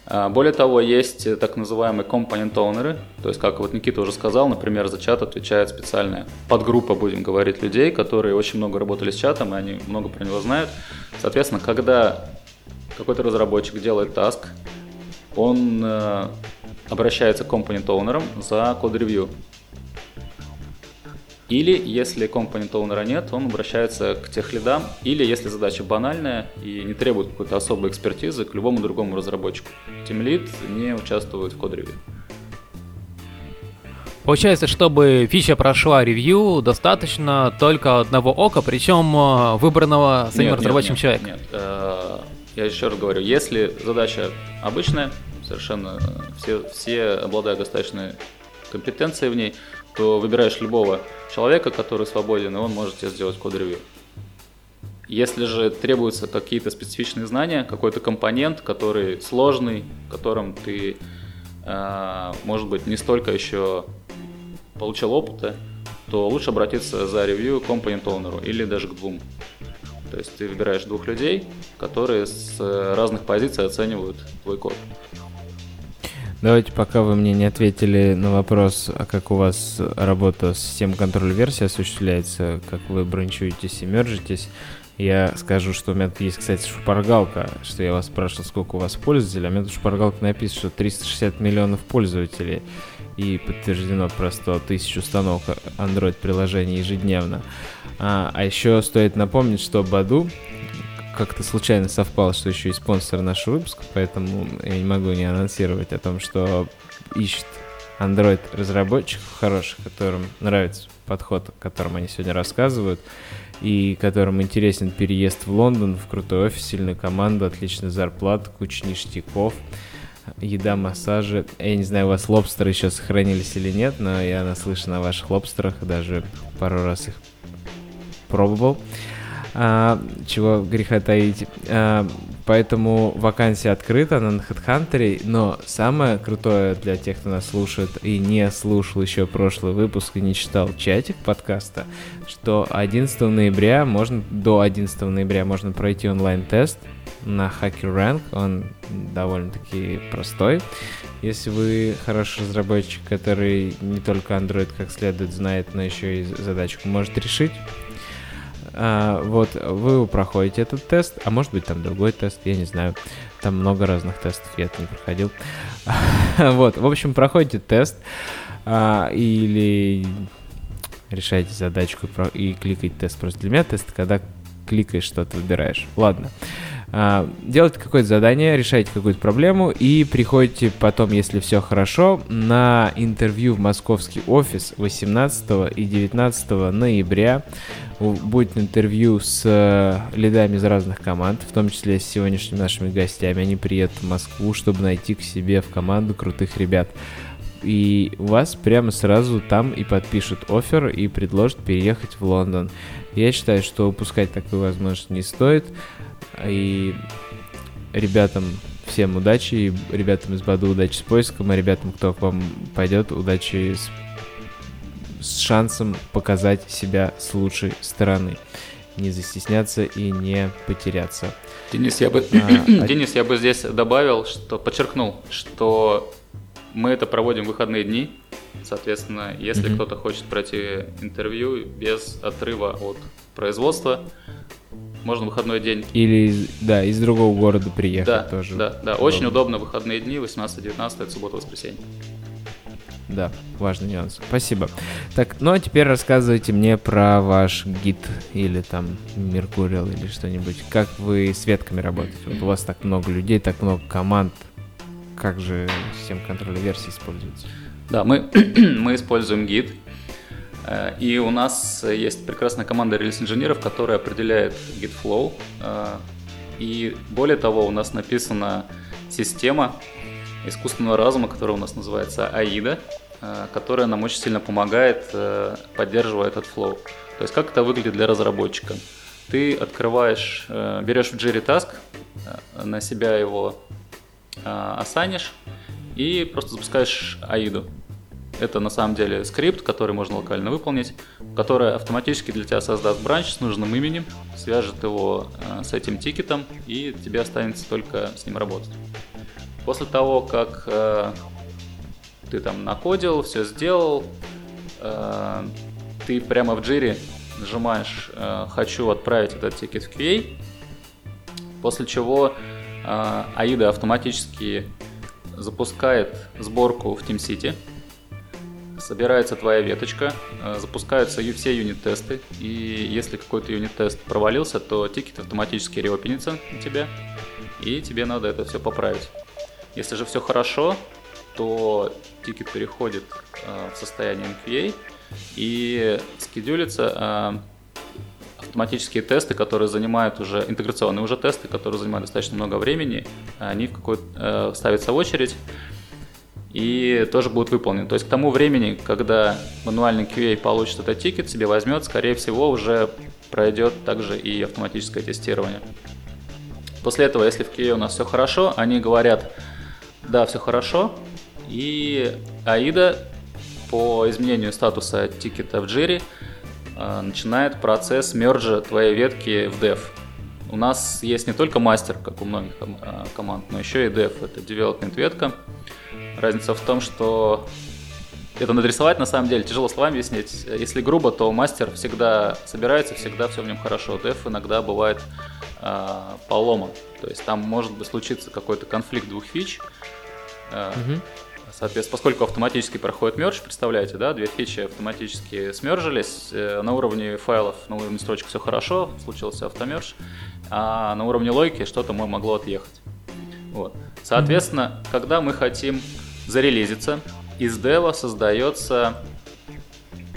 Э, более того, есть так называемые компонент owners то есть, как вот Никита уже сказал, например, за чат отвечает специальная подгруппа, будем говорить, людей, которые очень много работали с чатом, и они много про него знают. Соответственно, когда какой-то разработчик делает таск, он обращается к компонент оунерам за код-ревью. Или, если компонент оунера нет, он обращается к тех лидам, или, если задача банальная и не требует какой-то особой экспертизы, к любому другому разработчику. Lead не участвует в код-ревью. Получается, чтобы фича прошла ревью, достаточно только одного ока, причем э, выбранного самим нет, разработчиком нет, человека. Нет, э, я еще раз говорю, если задача обычная, совершенно все, все обладают достаточной компетенцией в ней, то выбираешь любого человека, который свободен, и он может тебе сделать код-ревью. Если же требуются какие-то специфичные знания, какой-то компонент, который сложный, в котором ты, э, может быть, не столько еще получил опыта, то лучше обратиться за ревью к компонент оунеру или даже к двум. То есть ты выбираешь двух людей, которые с разных позиций оценивают твой код. Давайте, пока вы мне не ответили на вопрос, а как у вас работа с системой контроля версии осуществляется, как вы бранчуетесь и мержитесь, я скажу, что у меня есть, кстати, шпаргалка, что я вас спрашивал, сколько у вас пользователей, а у меня тут шпаргалка написано, что 360 миллионов пользователей. и подтверждено про 100 тысяч установок Android-приложений ежедневно. А, а еще стоит напомнить, что Баду как-то случайно совпало, что еще и спонсор нашего выпуска, поэтому я не могу не анонсировать о том, что ищет Android разработчиков хороших, которым нравится подход, о котором они сегодня рассказывают, и которым интересен переезд в Лондон, в крутой офис, сильную команду, отличная зарплата, куча ништяков, еда, массажи. Я не знаю, у вас лобстеры еще сохранились или нет, но я наслышан о ваших лобстерах, даже пару раз их пробовал. А, чего греха таить. А, Поэтому вакансия открыта на HeadHunter, но самое крутое для тех, кто нас слушает и не слушал еще прошлый выпуск и не читал чатик подкаста, что 11 ноября можно, до 11 ноября можно пройти онлайн-тест на HackerRank, он довольно-таки простой. Если вы хороший разработчик, который не только Android как следует знает, но еще и задачку может решить, а, вот, вы проходите этот тест, а может быть там другой тест, я не знаю. Там много разных тестов, я это не проходил. вот, в общем, проходите тест а, или решаете задачку и кликаете тест. Просто для меня тест, когда кликаешь что-то, выбираешь. Ладно. Делайте какое-то задание, решаете какую-то проблему и приходите потом, если все хорошо, на интервью в московский офис 18 и 19 ноября. Будет интервью с э, лидами из разных команд, в том числе с сегодняшними нашими гостями. Они приедут в Москву, чтобы найти к себе в команду крутых ребят и вас прямо сразу там и подпишут офер и предложат переехать в Лондон. Я считаю, что упускать такую возможность не стоит. И ребятам всем удачи, и ребятам из Баду удачи с поиском, а ребятам, кто к вам пойдет, удачи с, с шансом показать себя с лучшей стороны. Не застесняться и не потеряться. Денис, я бы, а, Денис, я бы здесь добавил, что подчеркнул, что мы это проводим в выходные дни. Соответственно, если mm-hmm. кто-то хочет пройти интервью без отрыва от производства, можно выходной день. Или, да, из другого города приехать да, тоже. Да, да, удобно. очень удобно выходные дни, 18-19, это суббота-воскресенье. Да, важный нюанс. Спасибо. Так, ну а теперь рассказывайте мне про ваш гид или там Меркурил или что-нибудь. Как вы с ветками работаете? Вот у вас так много людей, так много команд. Как же система контроля версий используется? Да, мы, мы используем гид. Э, и у нас есть прекрасная команда релиз-инженеров, которая определяет git flow. Э, и более того, у нас написана система искусственного разума, которая у нас называется AIDA, э, которая нам очень сильно помогает, поддерживая этот flow. То есть как это выглядит для разработчика? Ты открываешь, берешь в Jira Task, на себя его осанишь и просто запускаешь AIDA. Это на самом деле скрипт, который можно локально выполнить, который автоматически для тебя создаст бранч с нужным именем, свяжет его э, с этим тикетом, и тебе останется только с ним работать. После того, как э, ты там накодил, все сделал, э, ты прямо в джире нажимаешь «Хочу отправить этот тикет в QA», после чего AIDA автоматически запускает сборку в TeamCity – собирается твоя веточка, э, запускаются все юнит-тесты, и если какой-то юнит-тест провалился, то тикет автоматически реопенится на тебя, и тебе надо это все поправить. Если же все хорошо, то тикет переходит э, в состояние in QA и скедулится э, автоматические тесты, которые занимают уже, интеграционные уже тесты, которые занимают достаточно много времени, они в какой э, ставятся в очередь, и тоже будет выполнен. То есть к тому времени, когда мануальный QA получит этот тикет, себе возьмет, скорее всего, уже пройдет также и автоматическое тестирование. После этого, если в QA у нас все хорошо, они говорят, да, все хорошо, и AIDA по изменению статуса тикета в Jira э, начинает процесс мерджа твоей ветки в dev. У нас есть не только мастер, как у многих э, команд, но еще и dev, это development ветка. Разница в том, что это надрисовать на самом деле тяжело словами объяснить. Если грубо, то мастер всегда собирается, всегда все в нем хорошо. Деф иногда бывает э, поломан. То есть там может быть случиться какой-то конфликт двух фич. Э, угу. Соответственно, поскольку автоматически проходит мерч, представляете, да, две фичи автоматически смержились, э, на уровне файлов, на уровне строчек все хорошо, случился автомерж, а на уровне логики что-то могло отъехать. Вот. Соответственно, когда мы хотим зарелизиться, из дева создается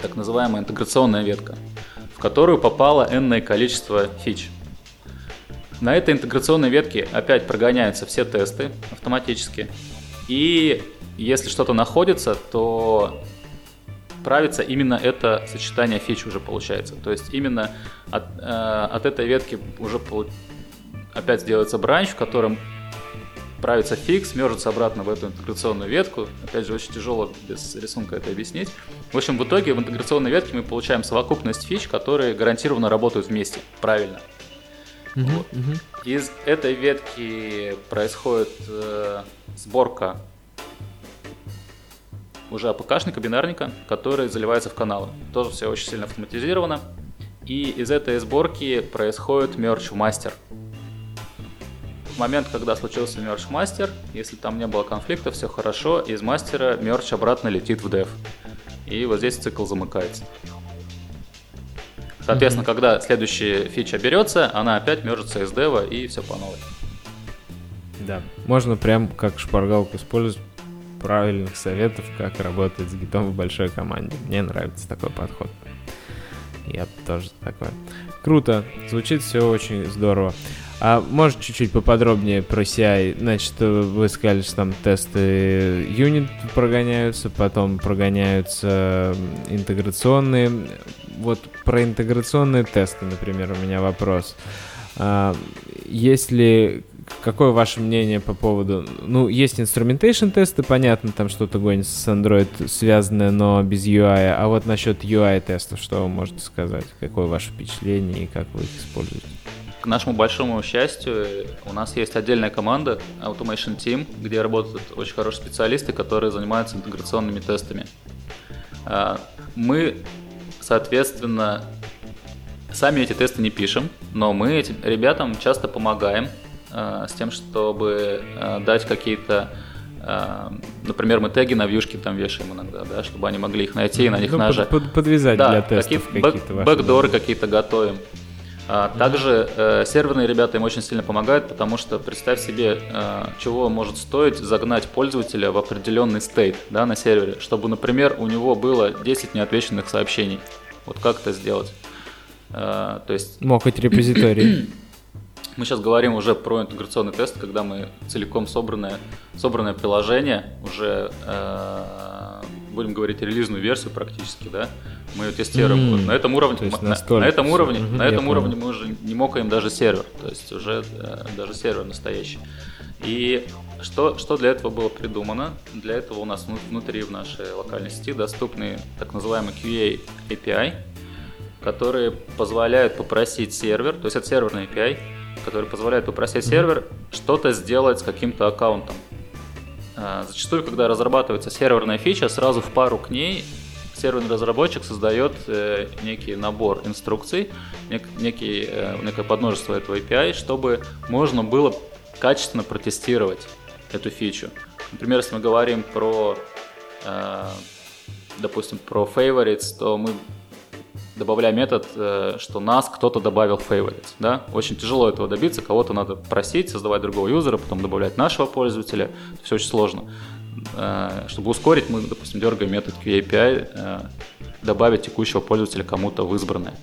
так называемая интеграционная ветка, в которую попало n количество фич. На этой интеграционной ветке опять прогоняются все тесты автоматически. И если что-то находится, то правится именно это сочетание фич уже получается. То есть именно от, э, от этой ветки уже опять сделается бранч, в котором правится фикс, мержится обратно в эту интеграционную ветку. Опять же, очень тяжело без рисунка это объяснить. В общем, в итоге в интеграционной ветке мы получаем совокупность фич, которые гарантированно работают вместе, правильно. Uh-huh, вот. uh-huh. Из этой ветки происходит э, сборка уже АПКшника, бинарника, который заливается в каналы. Тоже все очень сильно автоматизировано. И из этой сборки происходит мерч в мастер. В момент, когда случился мерч мастер, если там не было конфликта, все хорошо, из мастера мерч обратно летит в дев. И вот здесь цикл замыкается. Соответственно, mm-hmm. когда следующая фича берется, она опять мержится из дева и все по новой. Да, можно прям как шпаргалку использовать правильных советов, как работать с гитом в большой команде. Мне нравится такой подход. Я тоже такой. Круто, звучит все очень здорово. А может чуть-чуть поподробнее про CI? Значит, вы сказали, что там тесты юнит прогоняются, потом прогоняются интеграционные. Вот про интеграционные тесты, например, у меня вопрос. А, если Какое ваше мнение по поводу... Ну, есть instrumentation тесты, понятно, там что-то гонит с Android связанное, но без UI. А вот насчет UI тестов, что вы можете сказать? Какое ваше впечатление и как вы их используете? К нашему большому счастью, у нас есть отдельная команда Automation Team, где работают очень хорошие специалисты, которые занимаются интеграционными тестами. А, мы, соответственно, сами эти тесты не пишем, но мы этим ребятам часто помогаем Э, с тем, чтобы э, дать какие-то например, мы теги на вьюшки там вешаем иногда, да, чтобы они могли их найти и на них ну, нажать. Под, подвязать да, для тестов какие, какие-то бэк, Бэкдоры какие-то готовим. А, также э, серверные ребята им очень сильно помогают, потому что представь себе, э, чего может стоить загнать пользователя в определенный стейт да, на сервере, чтобы, например, у него было 10 неотвеченных сообщений. Вот как это сделать? Э, то есть... Мог быть репозиторий. Мы сейчас говорим уже про интеграционный тест, когда мы целиком собранное, собранное приложение, уже э, будем говорить релизную версию практически, да, мы ее тестируем. Mm-hmm. Вот на этом уровне, на, на этом уровне, mm-hmm, на этом уровне мы уже не мокаем даже сервер, то есть уже э, даже сервер настоящий. И что, что для этого было придумано? Для этого у нас внутри в нашей локальной сети доступны так называемый QA API, которые позволяют попросить сервер, то есть это серверный API, который позволяет попросить сервер что-то сделать с каким-то аккаунтом. А, зачастую, когда разрабатывается серверная фича, сразу в пару к ней серверный разработчик создает э, некий набор инструкций, нек, некий, э, некое подмножество этого API, чтобы можно было качественно протестировать эту фичу. Например, если мы говорим про, э, допустим, про favorites, то мы добавляя метод, э, что нас кто-то добавил в favorites. Да? Очень тяжело этого добиться, кого-то надо просить, создавать другого юзера, потом добавлять нашего пользователя. Это все очень сложно. Э, чтобы ускорить, мы, допустим, дергаем метод QAPI, э, добавить текущего пользователя кому-то в избранное.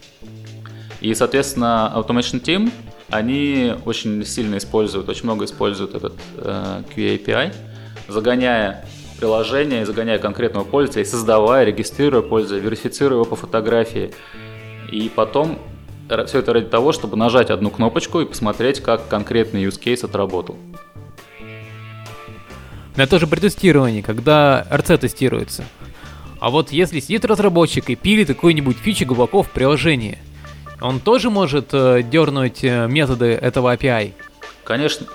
И, соответственно, Automation Team, они очень сильно используют, очень много используют этот QAPI, загоняя приложение, загоняя конкретного пользователя, и создавая, регистрируя пользователя, верифицируя его по фотографии. И потом все это ради того, чтобы нажать одну кнопочку и посмотреть, как конкретный use case отработал. Но это тоже при тестировании, когда RC тестируется. А вот если сидит разработчик и пилит какой-нибудь фичи глубоко в приложении, он тоже может э, дернуть э, методы этого API? Конечно,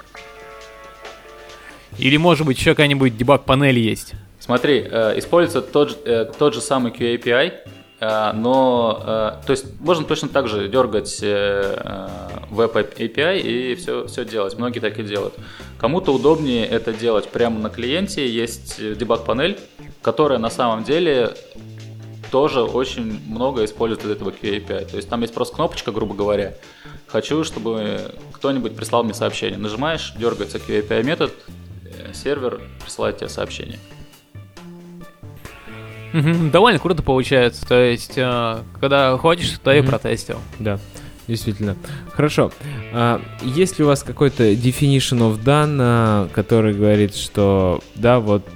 или, может быть, еще какая-нибудь дебаг-панель есть? Смотри, э, используется тот, э, тот же самый QAPI, А, но, а, то есть, можно точно так же дергать э, веб API и все, все делать. Многие так и делают. Кому-то удобнее это делать прямо на клиенте. Есть дебаг-панель, которая на самом деле тоже очень много использует этого QA API. То есть там есть просто кнопочка, грубо говоря. Хочу, чтобы кто-нибудь прислал мне сообщение. Нажимаешь, дергается QA API метод, э, сервер присылает тебе сообщение. Довольно круто получается. То есть, э, когда хочешь, то и протестил. Да, действительно. Хорошо. А, есть ли у вас какой-то definition of done, а, который говорит, что да, вот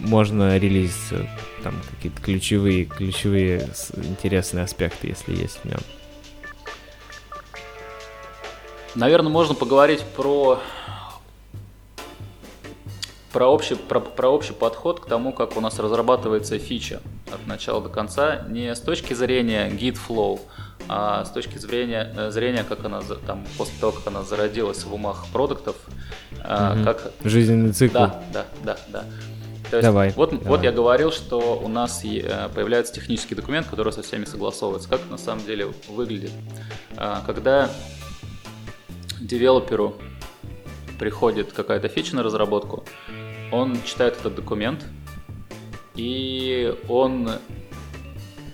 можно релиз э, там какие-то ключевые, ключевые интересные аспекты, если есть в нем? Наверное, можно поговорить про про общий, про, про общий подход к тому, как у нас разрабатывается фича от начала до конца, не с точки зрения git flow, а с точки зрения, э, зрения как она там, после того, как она зародилась в умах продуктов, mm как... Жизненный цикл. Да, да, да, да. То есть, давай, вот, давай. вот я говорил, что у нас э, появляется технический документ, который со всеми согласовывается. Как на самом деле выглядит? А, когда девелоперу приходит какая-то фича на разработку, он читает этот документ, и он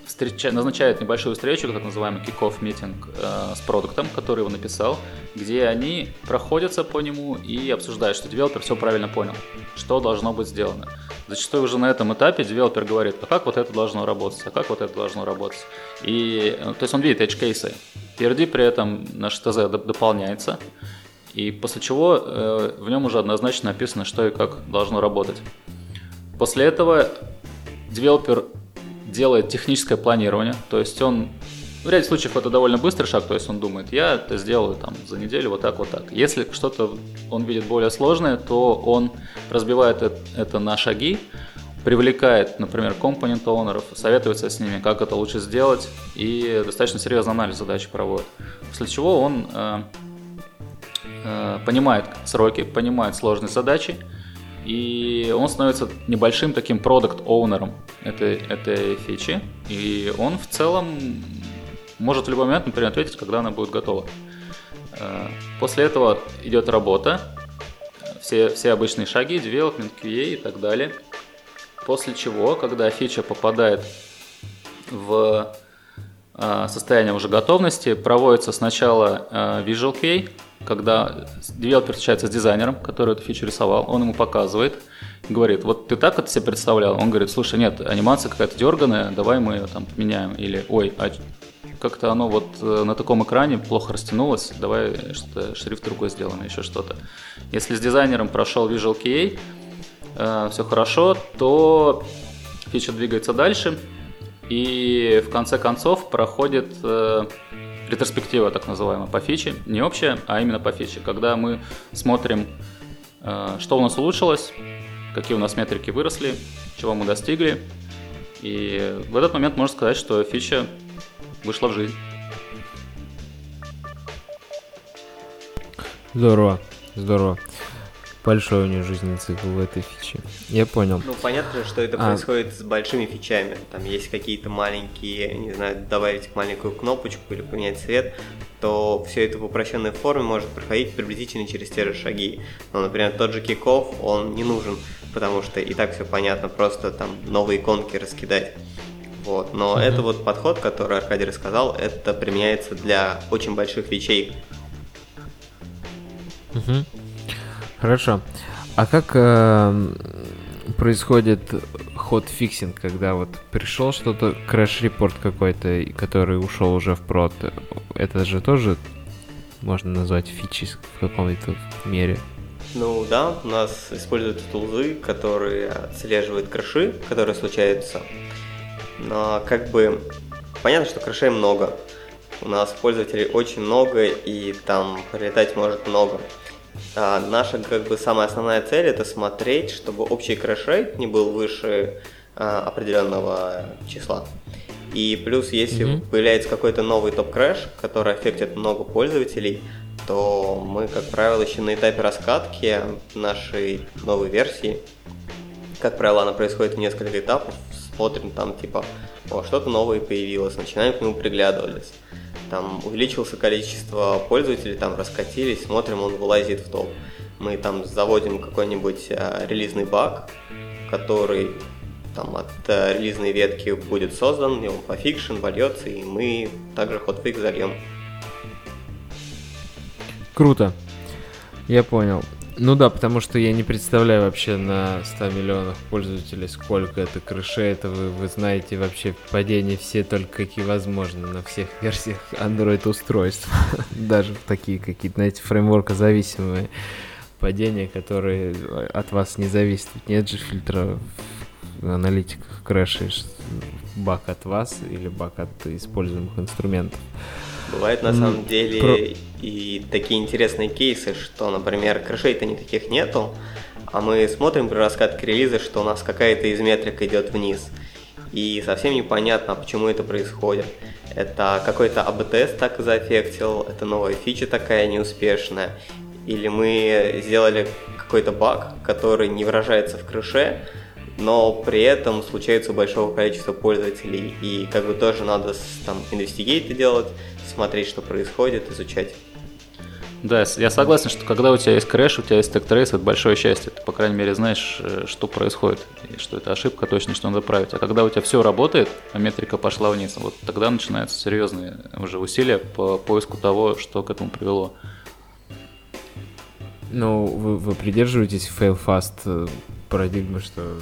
встреча... назначает небольшую встречу, так называемый kick-off митинг э, с продуктом, который его написал, где они проходятся по нему и обсуждают, что девелопер все правильно понял, что должно быть сделано. Зачастую уже на этом этапе девелопер говорит, а как вот это должно работать, а как вот это должно работать. И, э, то есть он видит edge кейсы. PRD при этом наш ТЗ дополняется, и после чего э, в нем уже однозначно написано, что и как должно работать. После этого девелопер делает техническое планирование, то есть он в ряде случаев это довольно быстрый шаг, то есть он думает, я это сделаю там за неделю вот так, вот так. Если что-то он видит более сложное, то он разбивает это на шаги, привлекает, например, компонент оунеров, советуется с ними, как это лучше сделать, и достаточно серьезный анализ задачи проводит. После чего он э, понимает сроки, понимает сложные задачи, и он становится небольшим таким продукт-оунером этой, этой фичи, и он в целом может в любой момент, например, ответить, когда она будет готова. Э, после этого идет работа, все, все обычные шаги, development, QA и так далее. После чего, когда фича попадает в э, состояние уже готовности, проводится сначала Visual QA, когда девелопер встречается с дизайнером, который эту фичу рисовал, он ему показывает, говорит, вот ты так это себе представлял? Он говорит, слушай, нет, анимация какая-то дерганая, давай мы ее там поменяем. Или, ой, а как-то оно вот э, на таком экране плохо растянулось, давай что-то шрифт другой сделаем, еще что-то. Если с дизайнером прошел Visual QA, э, все хорошо, то фича двигается дальше, и в конце концов проходит э, ретроспектива, так называемая, по фиче. Не общая, а именно по фиче. Когда мы смотрим, э, что у нас улучшилось, какие у нас метрики выросли, чего мы достигли. И в этот момент можно сказать, что фича вышла в жизнь. Здорово, здорово большой у нее жизненный цикл в этой фиче. Я понял. Ну, понятно, что это а... происходит с большими фичами. Там есть какие-то маленькие, не знаю, добавить маленькую кнопочку или поменять цвет, то все это в упрощенной форме может проходить приблизительно через те же шаги. Ну, например, тот же киков, он не нужен, потому что и так все понятно, просто там новые иконки раскидать. Вот. Но mm-hmm. это вот подход, который Аркадий рассказал, это применяется для очень больших вещей. Угу. Хорошо. А как э, происходит hot fixing, когда вот пришел что-то, крэш-репорт какой-то, который ушел уже в прод, это же тоже можно назвать фичей в каком-то мере? Ну да, у нас используют тулзы, которые отслеживают крэши, которые случаются. Но как бы понятно, что крэшей много. У нас пользователей очень много, и там прилетать может много. А наша как бы самая основная цель это смотреть, чтобы общий крэш не был выше а, определенного числа. И плюс, если mm-hmm. появляется какой-то новый топ-крэш, который аффектит много пользователей, то мы, как правило, еще на этапе раскатки нашей новой версии, как правило, она происходит в несколько этапов, смотрим там типа, о, что-то новое появилось, начинаем к нему приглядываться. Там увеличился количество пользователей, там раскатились, смотрим, он вылазит в топ. Мы там заводим какой-нибудь а, релизный баг, который там от а, релизной ветки будет создан, и он пофикшен вольется, и мы также hotfix зальем. Круто. Я понял. Ну да, потому что я не представляю вообще на 100 миллионах пользователей, сколько это крэшей, это вы, вы знаете вообще падения все только какие возможны на всех версиях Android устройств. Даже такие какие-то, знаете, фреймворка зависимые падения, которые от вас не зависят. Нет же фильтра в аналитиках крэшей, баг от вас или баг от используемых инструментов. Бывает на самом деле Про... и такие интересные кейсы, что, например, крышей-то никаких нету, а мы смотрим при раскатке релиза, что у нас какая-то из метрик идет вниз. И совсем непонятно, почему это происходит. Это какой-то AB-тест так заэффектил, это новая фича такая неуспешная, или мы сделали какой-то баг, который не выражается в крэше, но при этом случается у большого количества пользователей, и как бы тоже надо там investigate делать, смотреть, что происходит, изучать. Да, я согласен, что когда у тебя есть крэш, у тебя есть stack trace, это большое счастье. Ты, по крайней мере, знаешь, э, что происходит, и что это ошибка точно, что надо править. А когда у тебя все работает, а метрика пошла вниз, вот тогда начинаются серьезные уже усилия по поиску того, что к этому привело. Ну, вы, вы придерживаетесь fail fast парадигмы, что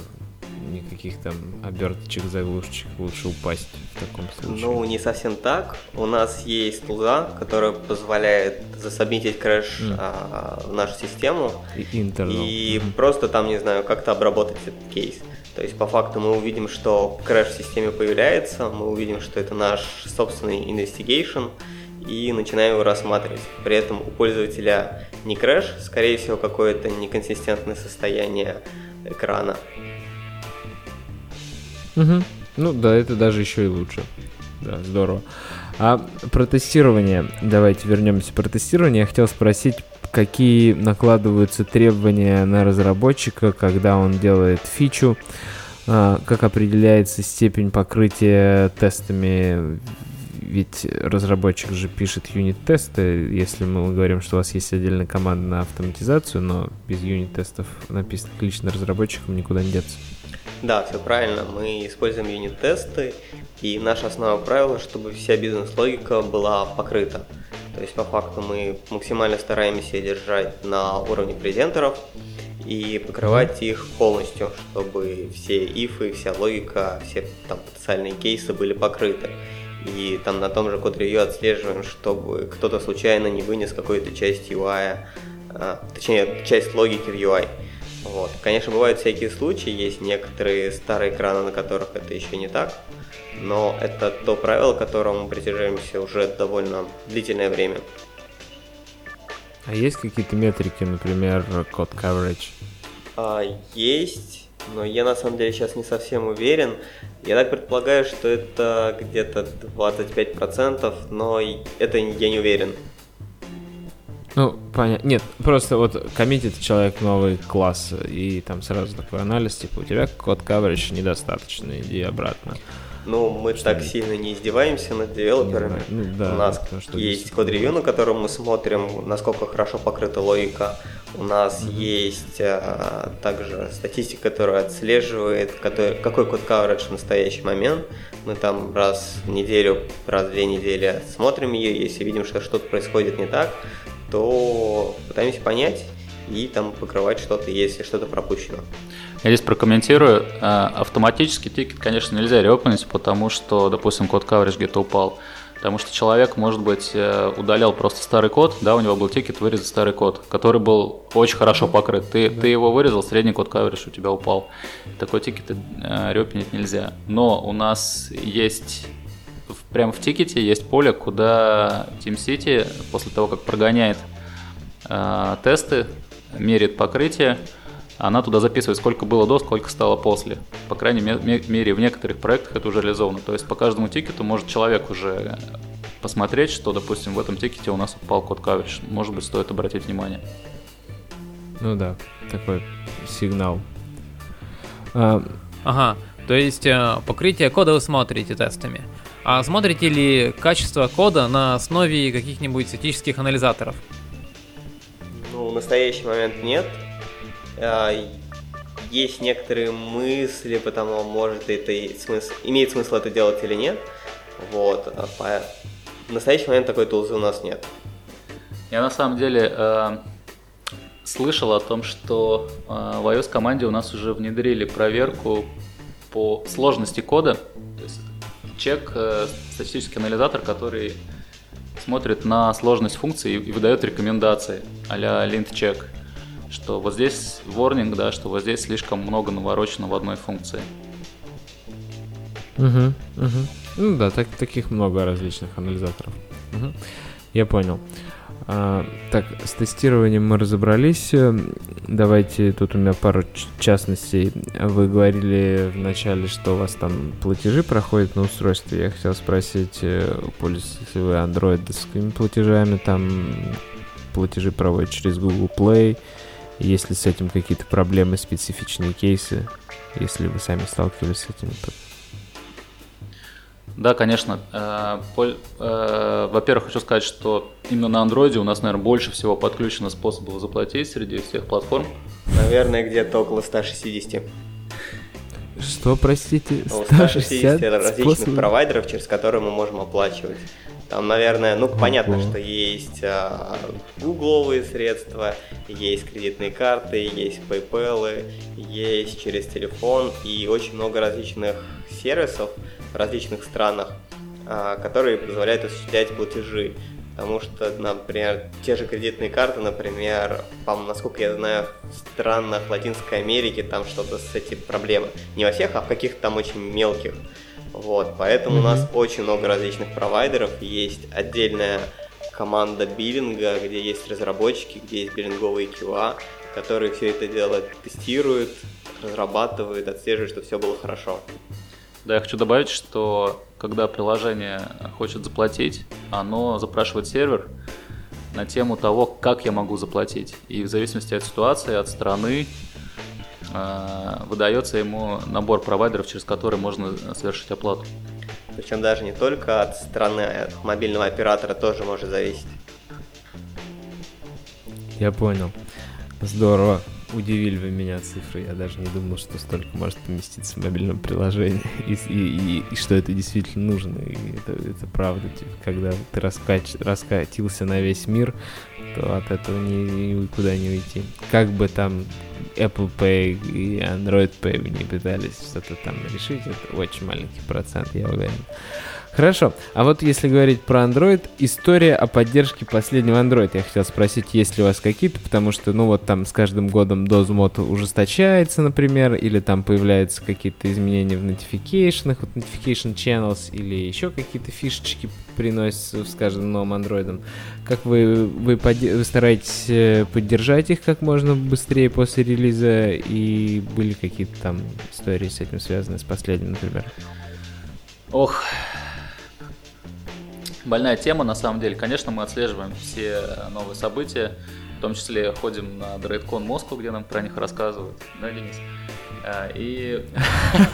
никаких там оберточек, заглушечек, лучше упасть в таком случае. Ну, не совсем так. У нас есть тулза, которая позволяет засобмитить крэш mm. а, в нашу систему и, и mm. просто там, не знаю, как-то обработать этот кейс. То есть по факту мы увидим, что крэш в системе появляется, мы увидим, что это наш собственный investigation, и начинаем его рассматривать. При этом у пользователя не крэш, скорее всего, какое-то неконсистентное состояние экрана. Угу. Ну да, это даже еще и лучше. Да, здорово. А про тестирование, давайте вернемся про тестирование. Я хотел спросить, какие накладываются требования на разработчика, когда он делает фичу, а, как определяется степень покрытия тестами, ведь разработчик же пишет юнит-тесты, если мы говорим, что у вас есть отдельная команда на автоматизацию, но без юнит-тестов написано лично разработчикам никуда не деться. Да, все правильно. Мы используем юнит-тесты, и наше основное правило, чтобы вся бизнес-логика была покрыта. То есть, по факту, мы максимально стараемся держать на уровне презентеров и покрывать их полностью, чтобы все ифы, вся логика, все там потенциальные кейсы были покрыты. И там на том же код ревью отслеживаем, чтобы кто-то случайно не вынес какую-то часть UI, а, точнее, часть логики в UI. Вот. Конечно, бывают всякие случаи, есть некоторые старые экраны, на которых это еще не так, но это то правило, которому мы придерживаемся уже довольно длительное время. А есть какие-то метрики, например, код coverage? А, есть, но я на самом деле сейчас не совсем уверен. Я так предполагаю, что это где-то 25%, но это я не уверен. Ну, понятно. Нет, просто вот коммитит человек новый класс, и там сразу такой анализ, типа, у тебя код coverage недостаточно, иди обратно. Ну, мы что так сильно не издеваемся над девелоперами. Ну, да, У нас есть код-ревью, на котором мы смотрим, насколько хорошо покрыта логика. У нас mm-hmm. есть а, также статистика, которая отслеживает, который, какой код coverage в настоящий момент. Мы там раз в неделю, раз в две недели смотрим ее, если видим, что что-то происходит не так, то пытаемся понять и там покрывать что-то, если что-то пропущено. Я здесь прокомментирую. Э, автоматический тикет, конечно, нельзя реопнуть, потому что, допустим, code coverage где-то упал. Потому что человек, может быть, э, удалял просто старый код, да, у него был тикет вырезать старый код, который был очень хорошо покрыт. Ты, ты его вырезал, средний code coverage у тебя упал. Такой тикет э, реопнить нельзя. Но у нас есть прямо в тикете есть поле, куда TeamCity после того, как прогоняет э, тесты, меряет покрытие, она туда записывает, сколько было до, сколько стало после. По крайней мере, в некоторых проектах это уже реализовано. То есть по каждому тикету может человек уже посмотреть, что, допустим, в этом тикете у нас упал code coverage. Может быть, стоит обратить внимание. Ну да, такой сигнал. А... Ага, То есть э, покрытие кода вы смотрите тестами. А смотрите ли качество кода на основе каких-нибудь статических анализаторов? Ну, в настоящий момент нет. А, Есть некоторые мысли, потому может это и смысл, имеет смысл это делать или нет. Вот. а по- В настоящий момент такой тулзы у нас нет. Я на самом деле э, слышал о том, что э, в iOS команде у нас уже внедрили проверку по сложности кода. То есть чек, э, статистический анализатор, который смотрит на сложность функции и выдает рекомендации а-ля lint check, что вот здесь warning, да, что вот здесь слишком много наворочено в одной функции. Угу, угу. Ну да, так, таких много различных анализаторов. Мгм. Я понял. А, так, с тестированием мы разобрались. Давайте, тут у меня пару частностей. Вы говорили вначале, что у вас там платежи проходят на устройстве. Я хотел спросить, э, пользуетесь ли вы андроидовскими платежами, там платежи проводят через Google Play. Есть ли с этим какие-то проблемы, специфичные кейсы, если вы сами сталкивались с этим? Да, конечно. Э, э, Во-первых, хочу сказать, что именно на андроиде у нас, наверное, больше всего подключено способов заплатить среди всех платформ. Наверное, где-то около 160. Что, простите? Около 160 160 различных способов? провайдеров, через которые мы можем оплачивать. Там, наверное, ну понятно, Ого. что есть а, гугловые средства, есть кредитные карты, есть PayPal, есть через телефон и очень много различных сервисов в различных странах, а, которые позволяют осуществлять платежи. Потому что, например, те же кредитные карты, например, по насколько я знаю, в странах Латинской Америки там что-то с этим проблемы. Не во всех, а в каких-то там очень мелких. Вот, поэтому у нас очень много различных провайдеров, есть отдельная команда биллинга, где есть разработчики, где есть биллинговые QA, которые все это дело тестируют, разрабатывают, отслеживают, чтобы все было хорошо. Да, я хочу добавить, что когда приложение хочет заплатить, оно запрашивает сервер на тему того, как я могу заплатить. И в зависимости от ситуации, от страны, выдается ему набор провайдеров, через которые можно совершить оплату. Причем даже не только от страны, а от мобильного оператора тоже может зависеть. Я понял. Здорово. Удивили вы меня цифры. Я даже не думал, что столько может поместиться в мобильном приложении. И, и- и- и что это действительно нужно. И это, это правда. Типа, когда ты раскач, раскатился на весь мир, то от этого ни- никуда не уйти. Как бы там Apple Pay и Android Pay не пытались что-то там решить, это очень маленький процент, я уверен. Хорошо. А вот если говорить про Android, история о поддержке последнего Android. Я хотел спросить, есть ли у вас какие-то, потому что, ну вот там с каждым годом дозмод ужесточается, например, или там появляются какие-то изменения в notification, вот notification channels, или еще какие-то фишечки приносятся с каждым новым андроидом. Как вы, вы, подде- вы стараетесь э, поддержать их как можно быстрее после релиза, и были какие-то там истории с этим связаны, с последним, например? Ох, больная тема на самом деле. Конечно, мы отслеживаем все новые события, в том числе ходим на DraidCon Москву, где нам про них рассказывают, да, Денис? А, И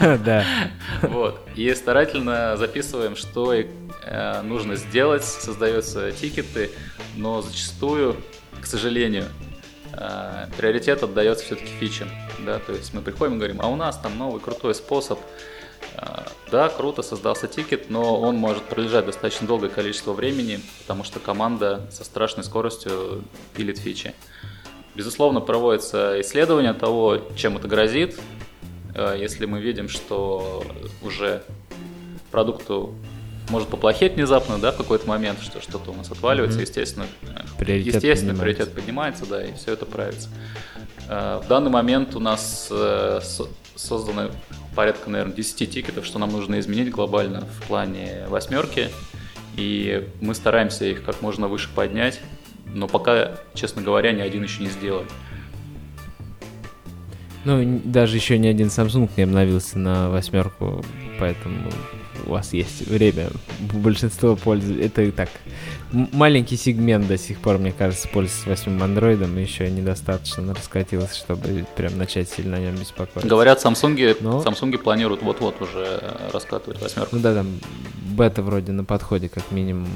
Да. Вот. И старательно записываем, что э, нужно сделать, создаются тикеты, но зачастую, к сожалению, э, приоритет отдается все-таки фичам. Да? То есть мы приходим и говорим, а у нас там новый крутой способ. Э, Да, круто, создался тикет, но он может пролежать достаточно долгое количество времени, потому что команда со страшной скоростью пилит фичи. Безусловно, проводится исследование того, чем это грозит. Э, Если мы видим, что уже продукту может поплохеть внезапно, да, в какой-то момент, что что-то у нас отваливается, Мгм. естественно, э, Приоритет естественно, поднимается. приоритет поднимается, да, и все это правится. В данный момент у нас создано порядка, наверное, 10 тикетов, что нам нужно изменить глобально в плане восьмерки, и мы стараемся их как можно выше поднять, но пока, честно говоря, ни один еще не сделали. Ну, даже еще ни один Samsung не обновился на восьмерку, поэтому у вас есть время. Большинство пользуется... Это так, маленький сегмент до сих пор, мне кажется, пользуется восьмым андроидом, и еще недостаточно раскатилось, чтобы прям начать сильно о нем беспокоиться. Говорят, Samsung, Но... Samsung планируют вот-вот уже раскатывать восьмерку. Ну да, там бета вроде на подходе, как минимум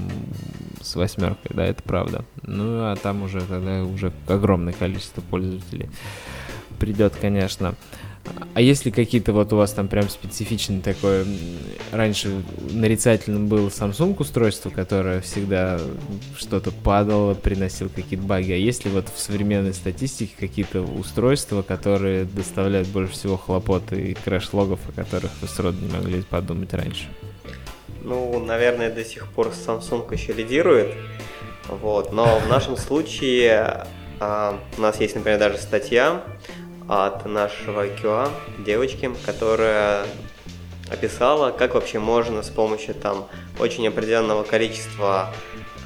с восьмеркой, да, это правда. Ну а там уже тогда уже огромное количество пользователей придет, конечно. А если какие-то вот у вас там прям специфичный такой, раньше нарицательным было Samsung устройство, которое всегда что-то падало, приносил какие-то баги, а есть ли вот в современной статистике какие-то устройства, которые доставляют больше всего хлопот и крэш-логов, о которых вы сроду не могли подумать раньше? Ну, наверное, до сих пор Samsung еще лидирует, вот, но в нашем случае а, у нас есть, например, даже статья от нашего QA девочки, которая описала, как вообще можно с помощью там очень определенного количества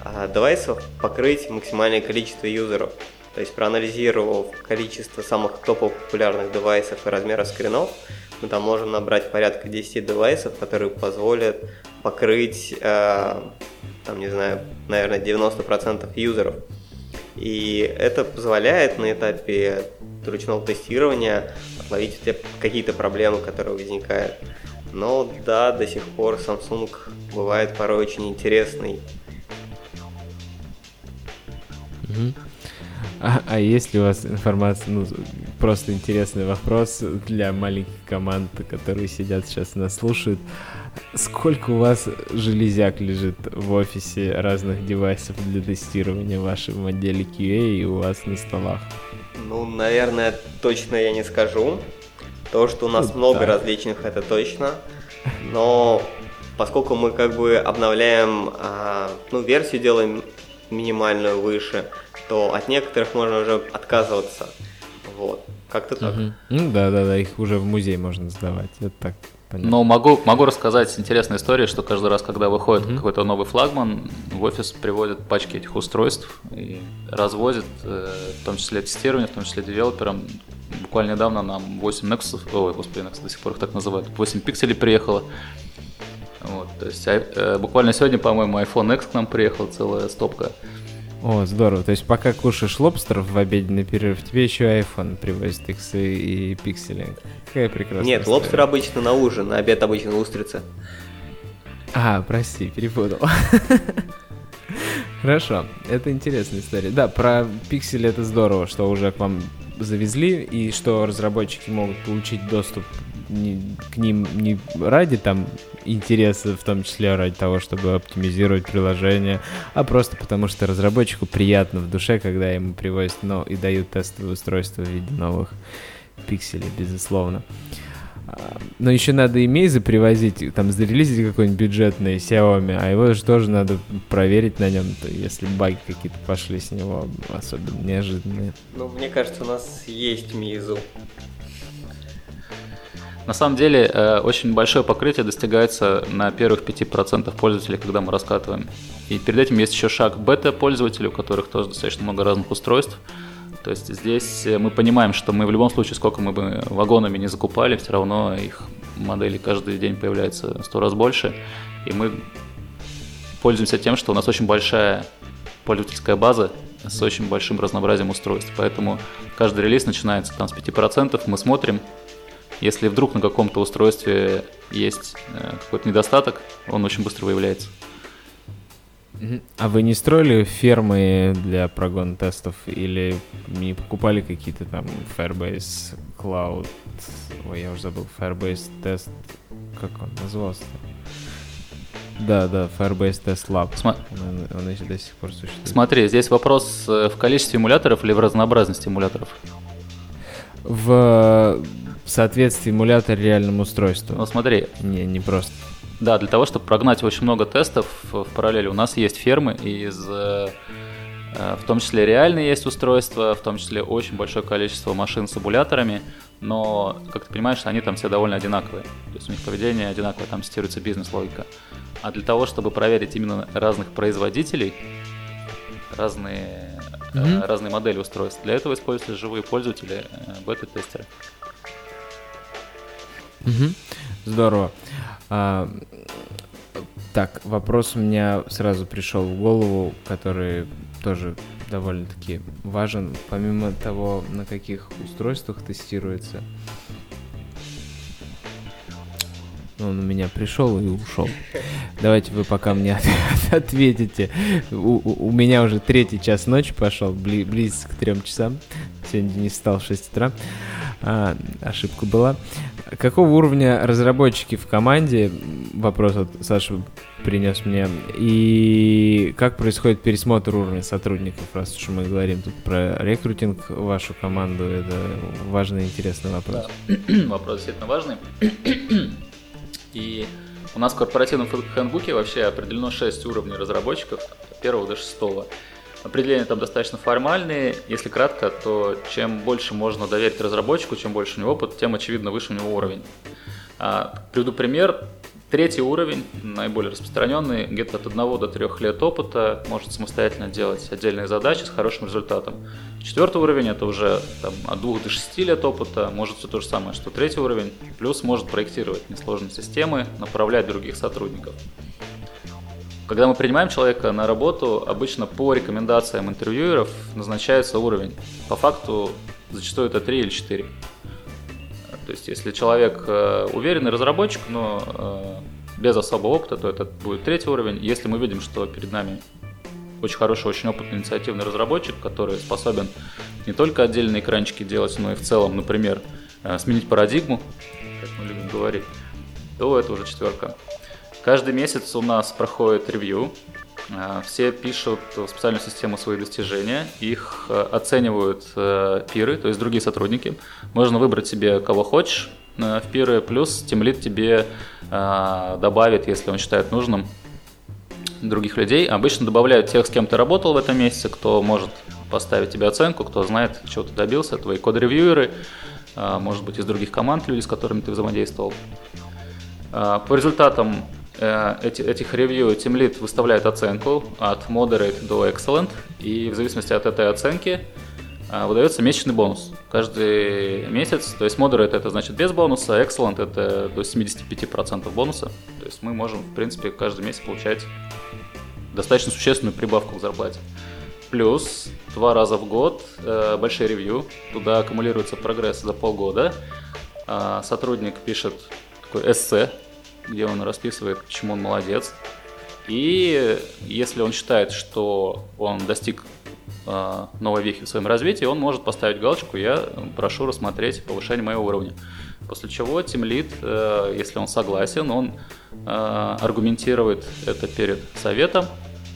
э, девайсов покрыть максимальное количество юзеров. То есть проанализировав количество самых топовых популярных девайсов и размера скринов, мы там можем набрать порядка 10 девайсов, которые позволят покрыть, э, там, не знаю, наверное, 90% юзеров. И это позволяет на этапе ручного тестирования отловить какие-то проблемы, которые возникают. Но да, до сих пор Samsung бывает порой очень интересный. А, а есть ли у вас информация, ну, просто интересный вопрос для маленьких команд, которые сидят сейчас нас слушают. Сколько у вас железяк лежит в офисе разных девайсов для тестирования в вашем отделе QA и у вас на столах? Ну, наверное, точно я не скажу. То, что у нас ну, много да. различных, это точно. Но поскольку мы как бы обновляем, а, ну, версию делаем минимальную выше, то от некоторых можно уже отказываться. Вот. Как-то так. Угу. Ну да, да, да, их уже в музей можно сдавать. Это так. Понятно. Но могу, могу рассказать интересную историю, что каждый раз, когда выходит mm-hmm. какой-то новый флагман, в офис приводят пачки этих устройств и развозят, э, в том числе тестирование, в том числе девелоперам. Буквально недавно нам 8 Nexus, ой, господи, Nexus до сих пор их так называют, 8 пикселей приехало. Вот, то есть э, буквально сегодня, по-моему, iPhone X к нам приехал целая стопка. О, здорово. То есть пока кушаешь лобстер в обеденный перерыв, тебе еще iPhone привозит иксы и пиксели. Какая прекрасная Нет, история. лобстер обычно на ужин, на обед обычно устрицы. А, прости, перепутал. Хорошо, это интересная история. Да, про пиксели это здорово, что уже к вам завезли, и что разработчики могут получить доступ не, к ним не ради там интереса, в том числе ради того, чтобы оптимизировать приложение, а просто потому что разработчику приятно в душе, когда ему привозят ну, и дают тестовые устройства в виде новых пикселей, безусловно. А, но еще надо имейзы привозить, там зарелизить какой-нибудь бюджетный Xiaomi, а его же тоже надо проверить на нем, если баги какие-то пошли с него, особенно неожиданные. Ну, мне кажется, у нас есть Meizu. На самом деле, э, очень большое покрытие достигается на первых 5% пользователей, когда мы раскатываем. И перед этим есть еще шаг бета-пользователей, у которых тоже достаточно много разных устройств. То есть здесь мы понимаем, что мы в любом случае, сколько мы бы вагонами не закупали, все равно их модели каждый день появляется сто раз больше. И мы пользуемся тем, что у нас очень большая пользовательская база с очень большим разнообразием устройств. Поэтому каждый релиз начинается там с 5%, мы смотрим, если вдруг на каком-то устройстве есть э, какой-то недостаток, он очень быстро выявляется. А вы не строили фермы для прогон тестов или не покупали какие-то там Firebase Cloud? Ой, я уже забыл, Firebase Test, как он назывался? Да, да, Firebase Test Lab. Сма... Он, он еще до сих пор существует. Смотри, здесь вопрос э, в количестве эмуляторов или в разнообразности эмуляторов? В в соответствии эмулятор реальному устройству. Ну смотри. Не, не просто. Да, для того, чтобы прогнать очень много тестов в параллели, у нас есть фермы из э, в том числе реальные есть устройства, в том числе очень большое количество машин с эмуляторами, но, как ты понимаешь, они там все довольно одинаковые. То есть у них поведение одинаковое, там тестируется бизнес-логика. А для того, чтобы проверить именно разных производителей, разные, mm-hmm. разные модели устройств, для этого используются живые пользователи, э, beta-тестеры. Угу. Здорово. А, Так, вопрос у меня сразу пришел в голову, который тоже довольно-таки важен. Помимо того, на каких устройствах тестируется, он у меня пришел и ушел. Давайте вы пока мне ответите. У, у, у меня уже третий час ночи пошел, бли, близко к трем часам. Сегодня не встал в 6 утра. А, ошибка была. Какого уровня разработчики в команде? Вопрос от Саши принес мне. И как происходит пересмотр уровня сотрудников, раз уж мы говорим тут про рекрутинг вашу команду, это важный и интересный вопрос. Да. вопрос действительно важный. И у нас в корпоративном хэндбуке вообще определено 6 уровней разработчиков, от 1 до 6. Определения там достаточно формальные. Если кратко, то чем больше можно доверить разработчику, чем больше у него опыт, тем, очевидно, выше у него уровень. А, приведу пример. Третий уровень, наиболее распространенный, где-то от 1 до 3 лет опыта, может самостоятельно делать отдельные задачи с хорошим результатом. Четвертый уровень это уже там, от 2 до 6 лет опыта, может все то же самое, что третий уровень, плюс может проектировать несложные системы, направлять других сотрудников. Когда мы принимаем человека на работу, обычно по рекомендациям интервьюеров назначается уровень. По факту зачастую это 3 или 4. То есть если человек э, уверенный разработчик, но э, без особого опыта, то это будет третий уровень. Если мы видим, что перед нами очень хороший, очень опытный инициативный разработчик, который способен не только отдельные экранчики делать, но и в целом, например, э, сменить парадигму, как мы любим говорить, то это уже четверка. Каждый месяц у нас проходит ревью. А, все пишут в специальную систему свои достижения, их э, оценивают э, пиры, то есть другие сотрудники. Можно выбрать себе кого хочешь э, в пиры, плюс тимлит тебе добавит, если он считает нужным, других людей. Обычно добавляют тех, с кем ты работал в этом месяце, кто может поставить тебе оценку, кто знает, чего ты добился, твои код-ревьюеры, может быть, из других команд люди, с которыми ты взаимодействовал. По результатам Э, эти, этих ревью Team выставляет оценку от Moderate до Excellent, и в зависимости от этой оценки э, выдается месячный бонус каждый месяц. То есть Moderate это значит без бонуса, Excellent это до 75% бонуса. То есть мы можем, в принципе, каждый месяц получать достаточно существенную прибавку к зарплате. Плюс два раза в год э, большие ревью, туда аккумулируется прогресс за полгода. Э, сотрудник пишет такой эссе где он расписывает, почему он молодец. И если он считает, что он достиг э, новой вехи в своем развитии, он может поставить галочку «Я прошу рассмотреть повышение моего уровня». После чего тимлит, э, если он согласен, он э, аргументирует это перед советом,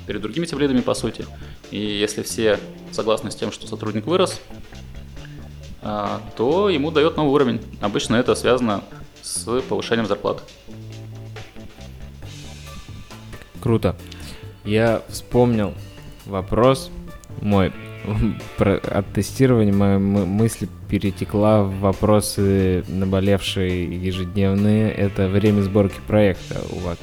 перед другими тимлидами по сути. И если все согласны с тем, что сотрудник вырос, э, то ему дает новый уровень. Обычно это связано с повышением зарплаты. Круто. Я вспомнил вопрос мой про, от тестирования. Моя мысль перетекла в вопросы наболевшие ежедневные. Это время сборки проекта у вас.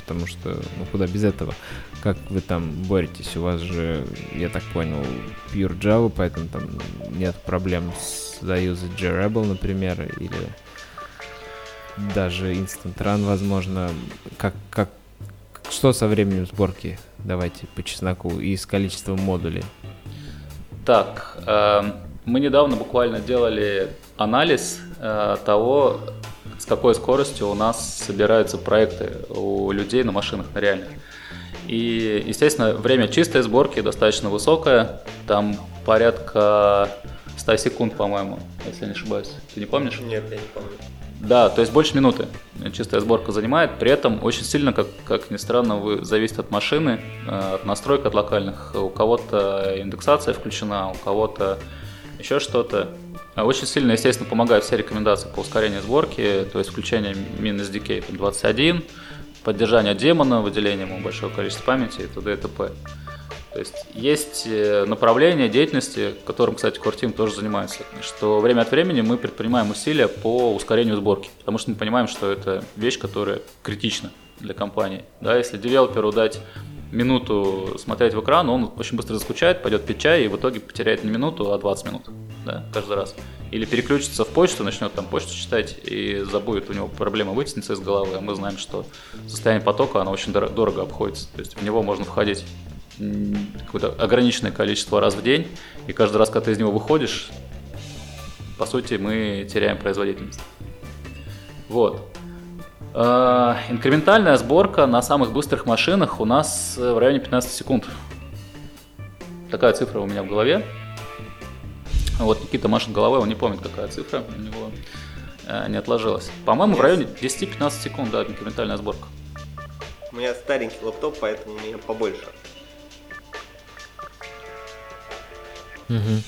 Потому что, ну куда без этого? Как вы там боретесь? У вас же, я так понял, Pure Java, поэтому там нет проблем с заюзать J-Rebel, например, или даже Instant Run, возможно. Как, как что со временем сборки? Давайте по чесноку. И с количеством модулей. Так, э, мы недавно буквально делали анализ э, того, с какой скоростью у нас собираются проекты у людей на машинах, на реальных. И, естественно, время чистой сборки достаточно высокое. Там порядка 100 секунд, по-моему, если не ошибаюсь. Ты не помнишь? Нет, я не помню. Да, то есть больше минуты чистая сборка занимает. При этом очень сильно, как, как ни странно, вы, зависит от машины, э, от настроек от локальных. У кого-то индексация включена, у кого-то еще что-то. Очень сильно, естественно, помогают все рекомендации по ускорению сборки, то есть включение min-SDK 21, поддержание демона, выделение ему большого количества памяти и т.д. и т.п. То есть есть э, направление деятельности, которым, кстати, Team тоже занимается, что время от времени мы предпринимаем усилия по ускорению сборки, потому что мы понимаем, что это вещь, которая критична для компании. Да, если девелоперу дать минуту смотреть в экран, он очень быстро заскучает, пойдет пить чай и в итоге потеряет не минуту, а 20 минут да, каждый раз. или переключится в почту, начнет там почту читать и забудет, у него проблема вытянется из головы, а мы знаем, что состояние потока, оно очень дор- дорого обходится. То есть в него можно входить какое-то ограниченное количество раз в день, и каждый раз, когда ты из него выходишь, по сути, мы теряем производительность. Вот. Э, инкрементальная сборка на самых быстрых машинах у нас в районе 15 секунд. Такая цифра у меня в голове. Вот Никита машет головой, он не помнит, какая цифра у него э, не отложилась. По-моему, в районе 10-15 секунд, да, инкрементальная сборка. У меня старенький лаптоп, поэтому у меня побольше. Угу.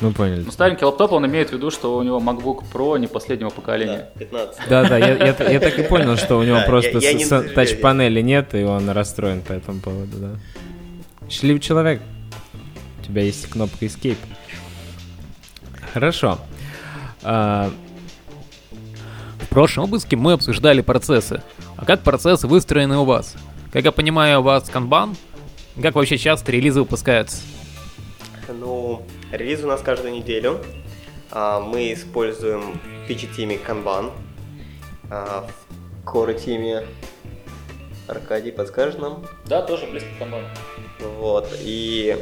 Мы поняли. Ну, старенький лаптоп, он имеет в виду, что у него MacBook Pro не последнего поколения. Да, 15. Да, да, я, я, я так и понял, что у него просто тач-панели нет, и он расстроен по этому поводу, да. Счастливый человек. У тебя есть кнопка Escape. Хорошо. А, В прошлом выпуске мы обсуждали процессы. А как процессы выстроены у вас? Как я понимаю, у вас канбан? Как вообще часто релизы выпускаются? Ну, релиз у нас каждую неделю. А, Мы используем в PG-теме Kanban. а, В Core-теме Аркадий, подскажешь нам? Да, тоже близко к канбану. Вот, и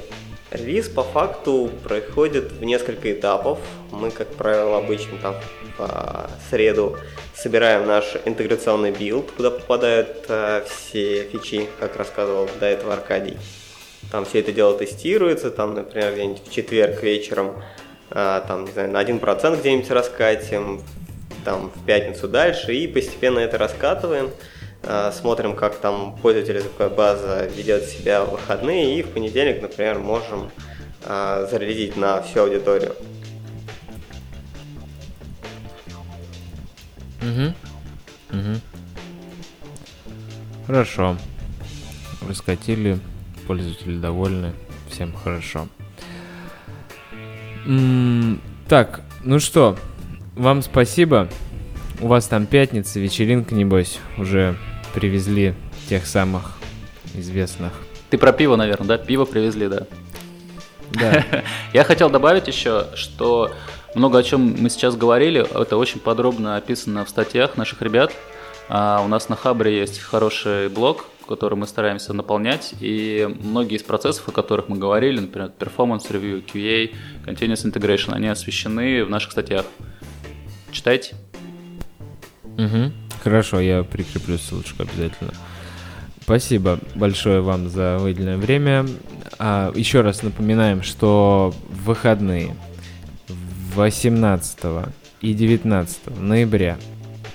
релиз по факту происходит в несколько этапов. Мы, как правило, обычно там в среду собираем наш интеграционный билд, куда попадают э, все фичи, как рассказывал до этого Аркадий. Там все это дело тестируется, там, например, где-нибудь в четверг вечером, э, там, не знаю, на 1% где-нибудь раскатим, там, в пятницу дальше, и постепенно это раскатываем. Э, смотрим, как там пользователь языковая база ведет себя в выходные, и в понедельник, например, можем э, зарядить на всю аудиторию. мгм, мгм. Хорошо. Раскатили, пользователи довольны, всем хорошо. М, Так, ну что, вам спасибо. У вас там пятница, вечеринка, небось, уже привезли тех самых известных. Ты про пиво, наверное, да? Пиво привезли, да. Да. Я хотел добавить еще, что много о чем мы сейчас говорили, это очень подробно описано в статьях наших ребят. А у нас на Хабре есть хороший блог, который мы стараемся наполнять, и многие из процессов, о которых мы говорили, например, Performance Review, QA, Continuous Integration, они освещены в наших статьях. Читайте. Мгм. Хорошо, я прикреплю ссылочку обязательно. Спасибо большое вам за выделенное время. А, еще раз напоминаем, что в выходные 18 и 19 ноября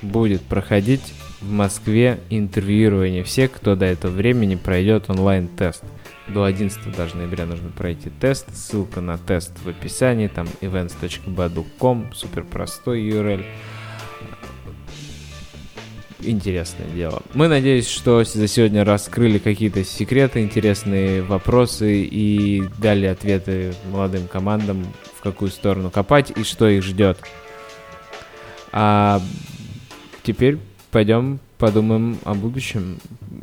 будет проходить в Москве интервьюирование всех, кто до этого времени пройдет онлайн-тест. До 11 даже ноября нужно пройти тест. Ссылка на тест в описании. Там events.badu.com. Супер простой URL интересное дело. Мы надеюсь, что за сегодня раскрыли какие-то секреты, интересные вопросы и дали ответы молодым командам, в какую сторону копать и что их ждет. А теперь пойдем подумаем о будущем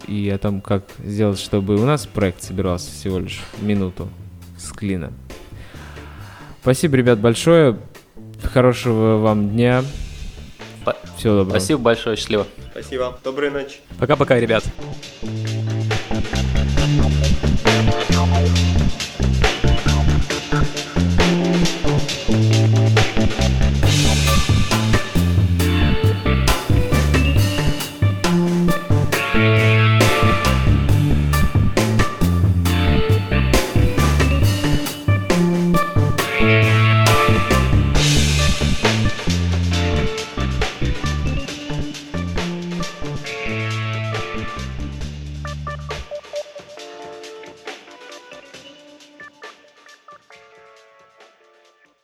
и о том, как сделать, чтобы у нас проект собирался всего лишь минуту с клина. Спасибо, ребят, большое. Хорошего вам дня. Всего доброго. Спасибо большое, счастливо. Спасибо. Доброй ночи. Пока-пока, ребят.